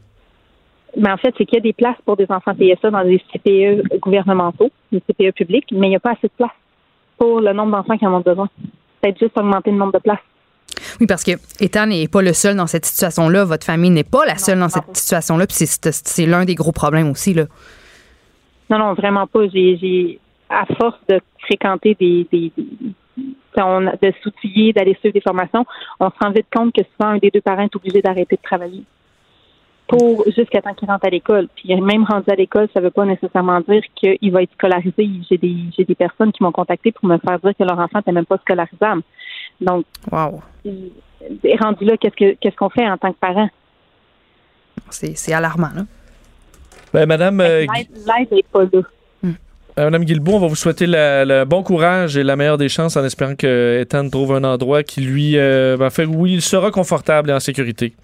Mais en fait, c'est qu'il y a des places pour des enfants TSA dans des CPE gouvernementaux, des CPE publics, mais il n'y a pas assez de places pour le nombre d'enfants qui en ont besoin. Peut-être juste augmenter le nombre de places. Oui, parce que Ethan n'est pas le seul dans cette situation-là. Votre famille n'est pas la seule dans cette situation-là. Puis c'est- l'un des gros problèmes aussi. Là. Non, non, vraiment pas. J'ai, à force de fréquenter des, des, de s'outiller, d'aller suivre des formations, on se rend vite compte que souvent un des deux parents est obligé d'arrêter de travailler pour jusqu'à temps qu'il rentre à l'école. Puis même rendu à l'école, ça ne veut pas nécessairement dire qu'il va être scolarisé. J'ai des j'ai des personnes qui m'ont contacté pour me faire dire que leur enfant n'était même pas scolarisable. Donc, wow. rendu là, qu'est-ce que qu'est-ce qu'on fait en tant que parent? C'est c'est alarmant. Là. Ben, Madame, euh, L'aide n'est pas là. euh, Madame Guilbeault, on va vous souhaiter la- le bon courage et la meilleure des chances en espérant que Ethan trouve un endroit qui lui euh, va faire où il sera confortable et en sécurité.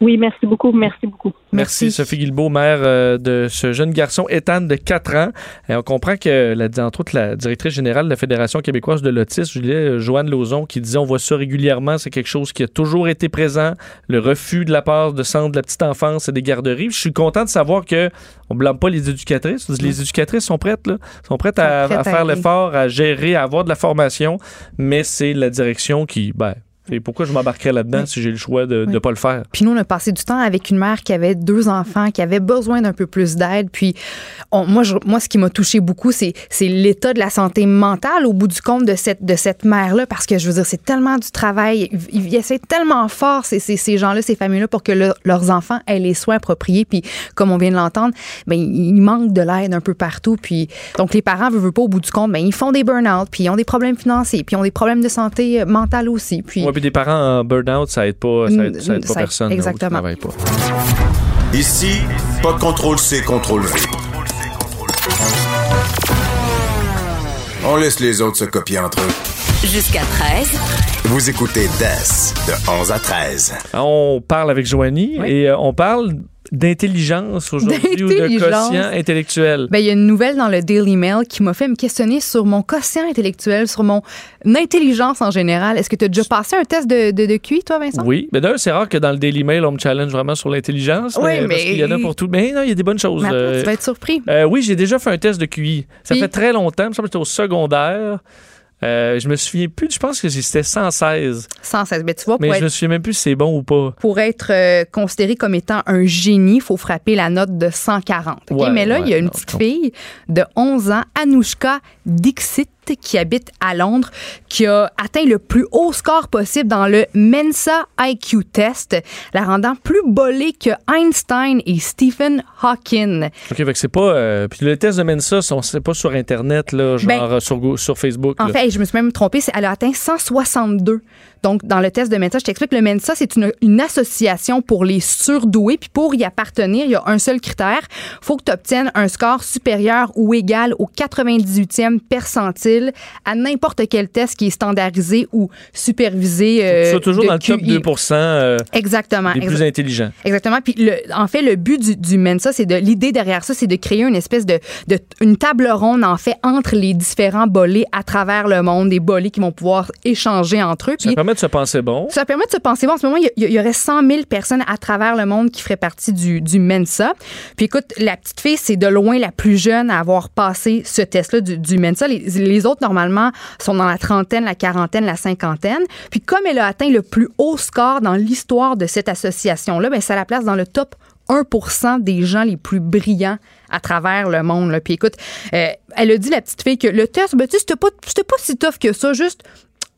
Oui, merci beaucoup, merci beaucoup. Merci, Sophie Guilbeault, mère euh, de ce jeune garçon Ethan de 4 ans. Et on comprend que, la, entre autres, la directrice générale de la Fédération québécoise de l'autisme, Julie, euh, Joanne Lauzon, qui disait on voit ça régulièrement, c'est quelque chose qui a toujours été présent, le refus de la part de centres de la petite enfance et des garderies. Je suis content de savoir que on blâme pas les éducatrices. Les éducatrices sont prêtes, là, sont prêtes à, prêtes à à faire l'effort, à gérer, à avoir de la formation, mais c'est la direction qui, ben, Et pourquoi je m'embarquerais là-dedans si j'ai le choix de ne pas le faire? Puis nous, on a passé du temps avec une mère qui avait deux enfants, qui avait besoin d'un peu plus d'aide. Puis on- moi, je- moi, ce qui m'a touché beaucoup, c'est c'est l'état de la santé mentale au bout du compte de cette, de cette mère-là, parce que je veux dire, c'est tellement du travail. Ils, ils essaient tellement fort, ces, ces, ces gens-là, ces familles-là, pour que le- leurs enfants aient les soins appropriés. Puis comme on vient de l'entendre, ben, il manque de l'aide un peu partout. Puis donc les parents, veulent, veulent pas, au bout du compte, ben, ils font des burn-out, puis ils ont des problèmes financiers, puis ils ont des problèmes de santé euh, mentale aussi. Puis Ouais, puis des parents en burn-out, ça aide pas, ça aide, ça aide pas Ça aide- personne. exactement. travailles pas. Ici, pas de contrôle C, contrôle V. On laisse les autres se copier entre eux. Jusqu'à 13. Vous écoutez DES de 11 à 13. On parle avec Joanie et euh, on parle d'intelligence aujourd'hui ou de quotient intellectuel? Ben, il y a une nouvelle dans le Daily Mail qui m'a fait me questionner sur mon quotient intellectuel, sur mon intelligence en général. Est-ce que tu as déjà passé un test de, de, de QI, toi, Vincent? Oui, mais d'ailleurs, c'est rare que dans le Daily Mail, on me challenge vraiment sur l'intelligence. Oui, mais, Parce qu'il y en a pour tout. Mais non, il y a des bonnes choses. Mais attends, Euh, tu vas être surpris. euh, oui, j'ai déjà fait un test de QI. Ça Puis- fait très longtemps. Il me semble que j'étais au secondaire. Euh, je me souviens plus. Je pense que c'était 116. 116. Ben, tu vois, Mais je me souviens même plus si c'est bon ou pas. pour être euh, considéré comme étant un génie, il faut frapper la note de 140. OK? Ouais, Mais là, il y a une non, petite fille de 11 ans, Anouchka Dixit, qui habite à Londres, qui a atteint le plus haut score possible dans le Mensa IQ test, la rendant plus bolée que Einstein et Stephen Hawking. OK, fait que c'est pas. euh, puis le test de Mensa, c'est- pas sur Internet, là, genre Ben, euh, sur, Facebook. En là. fait, je me suis même trompée, elle a atteint 162. Donc, dans le test de Mensa, je t'explique, le Mensa, c'est une, une association pour les surdoués. Puis pour y appartenir, il y a un seul critère. faut que tu obtiennes un score supérieur ou égal au 98e percentile à n'importe quel test qui est standardisé ou supervisé. euh, Soit toujours de dans le top QI. 2 euh, Exactement. des plus intelligents. Exactement. Puis le, en fait, le but du, du Mensa, c'est de l'idée derrière ça, c'est de créer une espèce de, de une table ronde en fait entre les différents bolés à travers le monde, des bolés qui vont pouvoir échanger entre eux. Ça Puis permet de se penser bon. ça permet de se penser bon. En ce moment, il y, aurait 100 000 personnes à travers le monde qui feraient partie du, du Mensa. Puis écoute, la petite fille, c'est de loin la plus jeune à avoir passé ce test-là du, du Mensa. Les, les autres, normalement, sont dans la trentaine, la quarantaine, la cinquantaine. Puis comme elle a atteint le plus haut score dans l'histoire de cette association-là, ben, ça la place dans le top 1 des gens les plus brillants à travers le monde. Puis écoute, euh, elle a dit, la petite fille, que le test, ben, tu sais, c'était pas, c'était pas si tough que ça, juste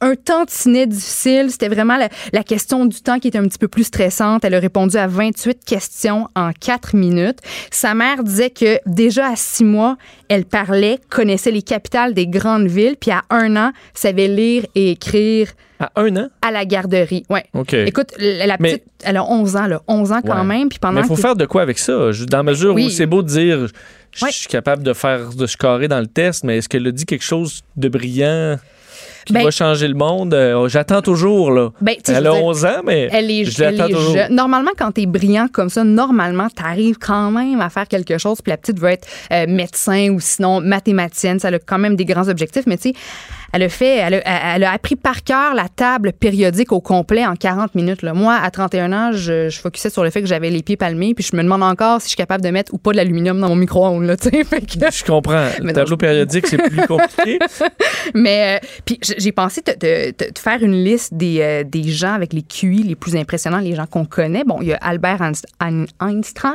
un tantinet difficile. C'était vraiment la, la question du temps qui était un petit peu plus stressante. Elle a répondu à 28 questions en 4 minutes. Sa mère disait que déjà à 6 mois, elle parlait, connaissait les capitales des grandes villes, puis à un an, savait lire et écrire À un an? à la garderie. Ouais. OK. Écoute, la, Mais- petite, elle a 11 ans, là, 11 ans quand Ouais. même, puis pendant Mais il faut faire de quoi avec ça? Dans la mesure Oui. où c'est beau de dire je Ouais. suis capable de faire de scorer dans le test, mais est-ce qu'elle a dit quelque chose de brillant? Qui Ben- va changer le monde? Euh, J'attends toujours, là. Ben, Elle a veux dire, 11 ans, mais Elle est, je elle est toujours. Normalement, quand tu es brillant comme ça, normalement, tu arrives quand même à faire quelque chose. Puis la petite veut être euh, médecin ou sinon mathématicienne. Ça a quand même des grands objectifs. Mais tu sais, elle a fait, elle a, elle a appris par cœur la table périodique au complet en 40 minutes. Là. Moi, à 31 ans, je, je focusais sur le fait que j'avais les pieds palmés. Puis je me demande encore si je suis capable de mettre ou pas de l'aluminium dans mon micro-ondes. Je comprends. Le tableau périodique, c'est plus compliqué. Mais euh, puis j'ai pensé te faire une liste des, euh, des gens avec les QI les plus impressionnants, les gens qu'on connaît. Bon, il y a Albert Einst- Ein- Einstein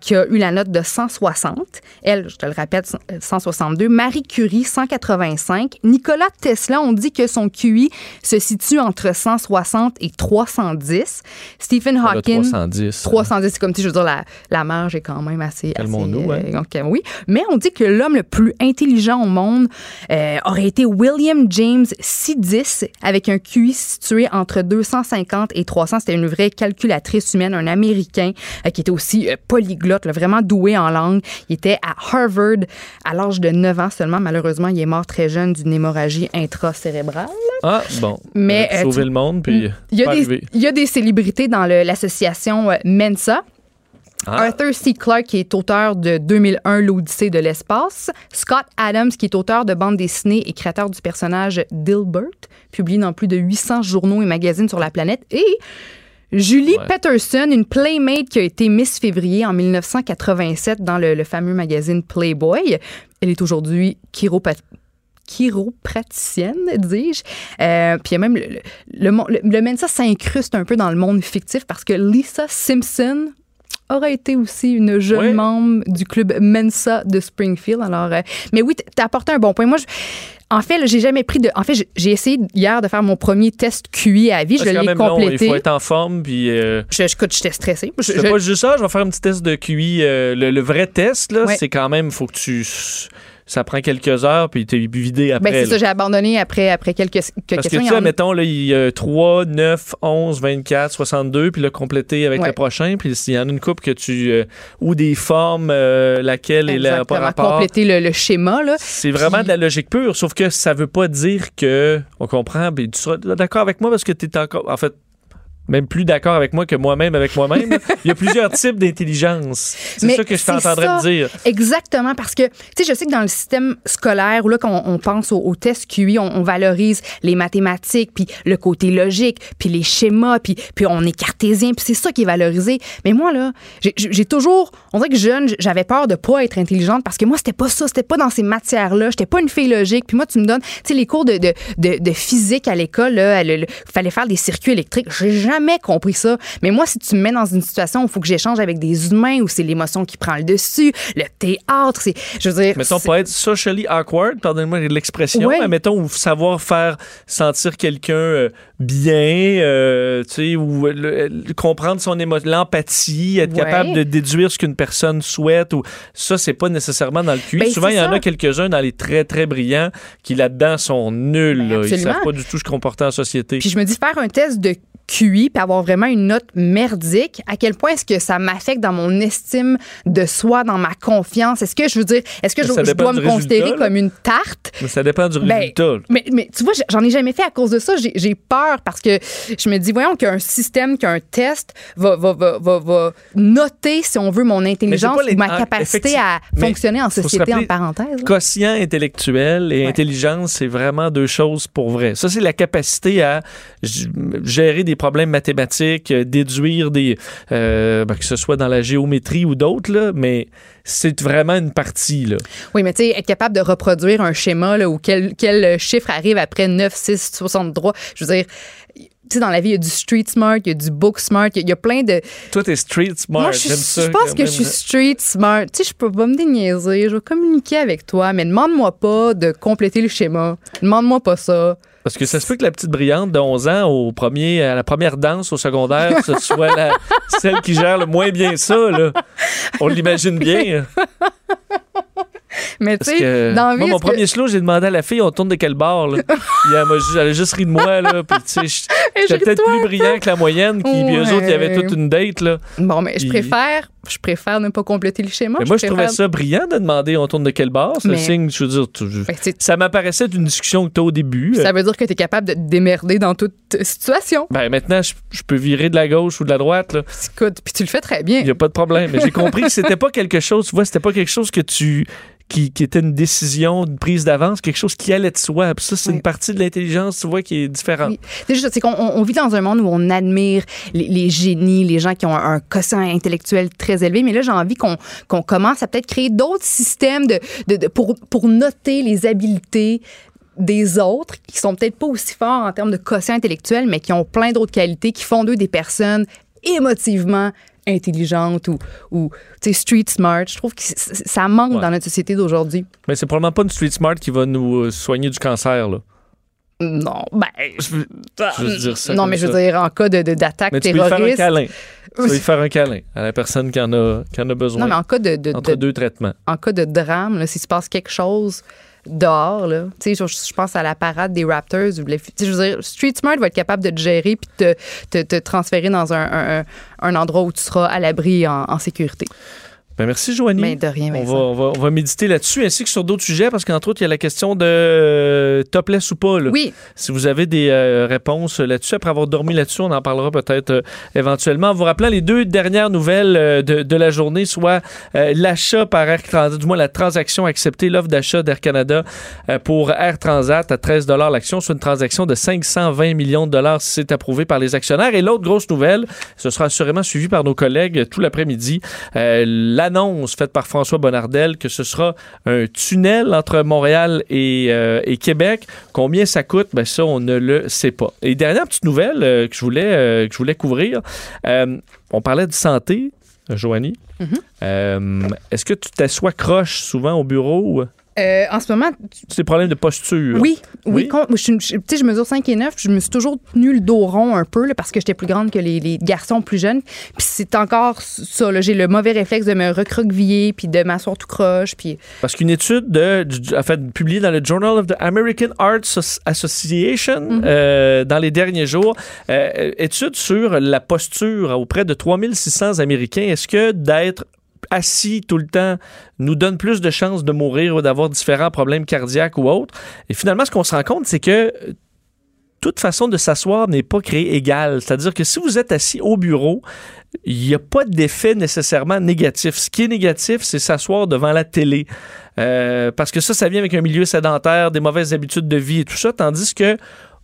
qui a eu la note de 160. Elle, je te le répète, 162. Marie Curie, 185. Nicolas Tesla, on dit que son QI se situe entre 160 et 310. Stephen Le Hawking, 310. 310, c'est comme si, je veux dire, la, la marge est quand même assez. assez, Calmons-nous, hein. donc, euh, oui. Mais on dit que l'homme le plus intelligent au monde euh, aurait été William James C10 avec un QI situé entre 250 et 300. C'était une vraie calculatrice humaine, un Américain euh, qui était aussi euh, polyglotte, là, vraiment doué en langue. Il était à Harvard à l'âge de 9 ans seulement. Malheureusement, il est mort très jeune d'une hémorragie intracérébrale. Ah, bon. Mais, a euh, sauver tu- le monde, puis Il y, a des, il y a des célébrités dans l'association euh, Mensa. Ah. Arthur C. Clarke, qui est auteur de 2001, L'Odyssée de l'espace. Scott Adams, qui est auteur de bande dessinée et créateur du personnage Dilbert, publié dans plus de 800 journaux et magazines sur la planète. Et Julie Ouais. Peterson, une Playmate qui a été Miss Février en 1987 dans le, le fameux magazine Playboy. Elle est aujourd'hui chiropa- chiropraticienne, dis-je. Euh, puis il y a même le, le, le, le- Mensa s'incruste un peu dans le monde fictif parce que Lisa Simpson aurait été aussi une jeune membre du club Mensa de Springfield. Alors, euh, mais oui, t'as apporté un bon point. Moi, je- en fait, j'ai jamais pris de. En fait, j'ai- essayé hier de faire mon premier test QI à vie. Je l'ai même long, complété. il faut être en forme, puis... euh, Je, je, écoute, j'étais stressée. Je- Je pas juste ça, je vais faire un petit test de QI. euh, le, le vrai test, là, c'est quand même, faut que tu. Ça prend quelques heures, puis t'es vidé après. ben, c'est ça, j'ai abandonné après, après quelques, quelques Parce que questions. tu Il y sais, a- mettons, là, il y a 3, 9, 11, 24, 62, puis là, complété avec Ouais. le prochain. Puis s'il y en a une coupe que tu. euh, ou des formes, euh, laquelle est le Exactement, rapport. compléter le, le schéma. Là. C'est vraiment de la logique pure, sauf que ça veut pas dire que. On comprend, puis tu seras d'accord avec moi parce que tu es encore. En fait. Même plus d'accord avec moi que moi-même avec moi-même. Il y a plusieurs types d'intelligence. C'est ça que je t'entendrais dire. Exactement, parce que, tu sais, je sais que dans le système scolaire, où là, quand on, on pense au, au test QI, on, on valorise les mathématiques, puis le côté logique, puis les schémas, puis, puis on est cartésien, puis c'est ça qui est valorisé. Mais moi, là, j'ai- toujours, on dirait que jeune, j'avais peur de pas être intelligente, parce que moi, c'était pas ça, c'était pas dans ces matières-là, j'étais pas une fille logique. Puis moi, tu me donnes, tu sais, les cours de, de, de, de physique à l'école, là, il fallait faire des circuits électriques. J'ai jamais compris ça. Mais moi, si tu me mets dans une situation où il faut que j'échange avec des humains, où c'est l'émotion qui prend le dessus, le théâtre, c'est, je veux dire, Mettons, pour être socially awkward, pardonnez-moi l'expression, Ouais. mais mettons, savoir faire sentir quelqu'un euh, bien, euh, tu sais, ou le- comprendre son émotion, l'empathie, être Ouais. capable de déduire ce qu'une personne souhaite, ou ça, c'est pas nécessairement dans le QI. Ben, Souvent, il y en a quelques-uns dans les très, très brillants qui, là-dedans, sont nuls. là. Ils Ben, savent pas du tout se comporter en société. Puis je me dis, faire un test de QI puis avoir vraiment une note merdique, à quel point est-ce que ça m'affecte dans mon estime de soi, dans ma confiance? Est-ce que je veux dire, est-ce que je, dois me considérer résultat, comme une tarte? Mais ça dépend du Ben, résultat. Mais, mais tu vois, j'en ai jamais fait à cause de ça. J'ai- peur parce que je me dis, voyons qu'un système, qu'un test va, va, va, va, va noter, si on veut, mon intelligence ou ma capacité à Mais fonctionner en société, en parenthèse. là. Quotient intellectuel et intelligence, c'est vraiment deux choses pour vrai. Ça, c'est la capacité à gérer des problèmes mathématiques, euh, déduire des. euh, ben, que ce soit dans la géométrie ou d'autres, mais c'est vraiment une partie. Là. Oui, mais tu sais, être capable de reproduire un schéma là, où quel, quel chiffre arrive après 9, 6, 63. Je veux dire, tu sais, dans la vie, il y a du street smart, il y a du book smart, il y a- il y, a plein de. Toi, t'es street smart. Moi, je, j'aime ça. je pense que même. je suis street smart. Tu sais, je peux pas me déniaiser. Je vais communiquer avec toi, mais demande-moi pas de compléter le schéma. Demande-moi pas ça. Parce que ça se peut que la petite brillante de 11 ans, au premier, à la première danse au secondaire, ce soit la- celle qui gère le moins bien ça. Là. On l'imagine bien. Mais tu sais, dans moi, mon que- premier slow, j'ai demandé à la fille, on tourne de quel bord, là? Elle, a juste ri de moi, là. Puis, tu sais, j- Et j'étais peut-être plus brillant que la moyenne, qui, puis eux autres, il y avait Ouais. toute une date, là. Bon, mais je préfère, je préfère ne pas compléter le schéma. Mais moi, je trouvais préfère- ça brillant de demander on tourne de quel bord. C'est Mais- signe, je veux dire, tu- Ben, ça m'apparaissait d'une discussion que tu as au début. Ça veut dire que tu es capable de te démerder dans toute situation. Ben, maintenant, je, je peux virer de la gauche ou de la droite, là. Écoute, puis tu le fais très bien. Il n'y a pas de problème. Mais j'ai compris que c'était pas quelque chose, tu vois, c'était pas quelque chose que tu. Qui, qui était une décision, une prise d'avance, quelque chose qui allait de soi. Puis ça, c'est une partie de l'intelligence, tu vois, qui est différente. C'est juste, c'est qu'on on- on vit dans un monde où on admire les, les génies, les gens qui ont un, un quotient intellectuel très Mais là, j'ai envie qu'on qu'on commence à peut-être créer d'autres systèmes de, de- de- pour, pour noter les habiletés des autres qui sont peut-être pas aussi forts en termes de quotient intellectuel, mais qui ont plein d'autres qualités, qui font d'eux des personnes émotivement intelligentes ou, ou street smart. Je trouve que ça manque Ouais. dans notre société d'aujourd'hui. Mais c'est probablement pas une street smart qui va nous euh, soigner du cancer, là. Non, ben. Je veux, je veux dire ça non, mais je veux ça. dire, en cas de- de- d'attaque Mais tu peux lui faire un terroriste. câlin. Tu peux lui faire un câlin à la personne qui en a, qui en a besoin. Non, mais en cas de, de- entre de- deux traitements. en cas de drame, là, s'il se passe quelque chose dehors, là, tu sais, je, je pense à la parade des Raptors. les- je veux dire, Street Smart va être capable de te gérer puis te, te, te transférer dans un, un- un- un endroit où tu seras à l'abri en, en sécurité. Ben merci, Joanie. Ben, de rien, on va, on, va, on va méditer là-dessus, ainsi que sur d'autres sujets, parce qu'entre autres, il y a la question de euh, topless ou pas. là. Oui. Si vous avez des euh, réponses là-dessus, après avoir dormi là-dessus, on en parlera peut-être euh, éventuellement. En vous rappelant les deux dernières nouvelles de, de la journée, soit l'achat par Air Transat, du moins la transaction acceptée, l'offre d'achat d'Air Canada pour Air Transat à 13 l'action, soit une transaction de 520 millions de dollars si c'est approuvé par les actionnaires. Et l'autre grosse nouvelle, ce sera assurément suivi par nos collègues tout l'après-midi, euh, l'annonce faite par François Bonnardel que ce sera un tunnel entre Montréal et, euh, et Québec. Combien ça coûte? Ben ça, on ne le sait pas. Et dernière petite nouvelle euh, que, je voulais, euh, que je voulais couvrir. On parlait de santé, Joanie. Mhm. Euh, Est-ce que tu t'assois croche souvent au bureau? Euh, en ce moment, C'est des problèmes de posture. Oui, oui. Oui? je, je- je mesure 5 et 9. Je me suis toujours tenu le dos rond un peu là, parce que j'étais plus grande que les, les garçons plus jeunes. Puis c'est encore ça. J'ai le mauvais réflexe de me recroqueviller puis de m'asseoir tout croche. Puis Parce qu'une étude de, du- en fait, publiée dans le Journal of the American Art Soc- Association Mhm. euh, dans les derniers jours, euh, étude sur la posture auprès de 3600 Américains. Est-ce que d'être assis tout le temps nous donne plus de chances de mourir ou d'avoir différents problèmes cardiaques ou autres? Et finalement, ce qu'on se rend compte, c'est que toute façon de s'asseoir n'est pas créée égale. C'est-à-dire que si vous êtes assis au bureau, il n'y a pas d'effet nécessairement négatif. Ce qui est négatif, c'est s'asseoir devant la télé. Euh, parce que ça, ça vient avec un milieu sédentaire, des mauvaises habitudes de vie et tout ça. Tandis que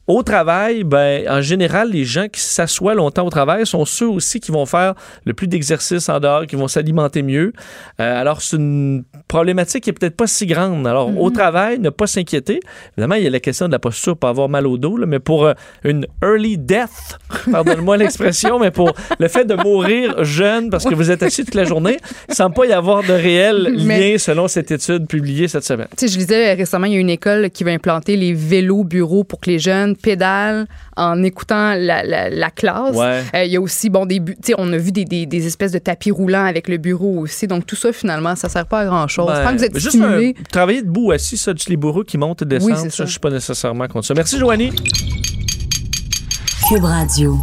au travail, ben, en général, les gens qui s'assoient longtemps au travail sont ceux aussi qui vont faire le plus d'exercices en dehors, qui vont s'alimenter mieux. Euh, alors, c'est une problématique qui est peut-être pas si grande. Alors, au travail, ne pas s'inquiéter. Évidemment, il y a la question de la posture pour avoir mal au dos, là, mais pour euh, une early death, pardonne-moi l'expression, mais pour le fait de mourir jeune parce que vous êtes assis toute la journée, semble pas y avoir de réel Mais- lien selon cette étude publiée cette semaine. Tu sais, je lisais récemment, il y a une école qui va implanter les vélos bureaux pour que les jeunes pédalent en écoutant la, la- la classe. Ouais. Euh, il y a aussi, bon, des, bu- tu sais, on a vu des, des- des espèces de tapis roulants avec le bureau aussi. Donc, tout ça, finalement, ça sert pas à grand-chose. Ben, que vous êtes mais juste stimulé. un- travailler debout assis, ça, les bourreaux qui montent et descendent, c'est ça, ça. je suis pas nécessairement contre ça. Merci, Joanie. Cube Radio.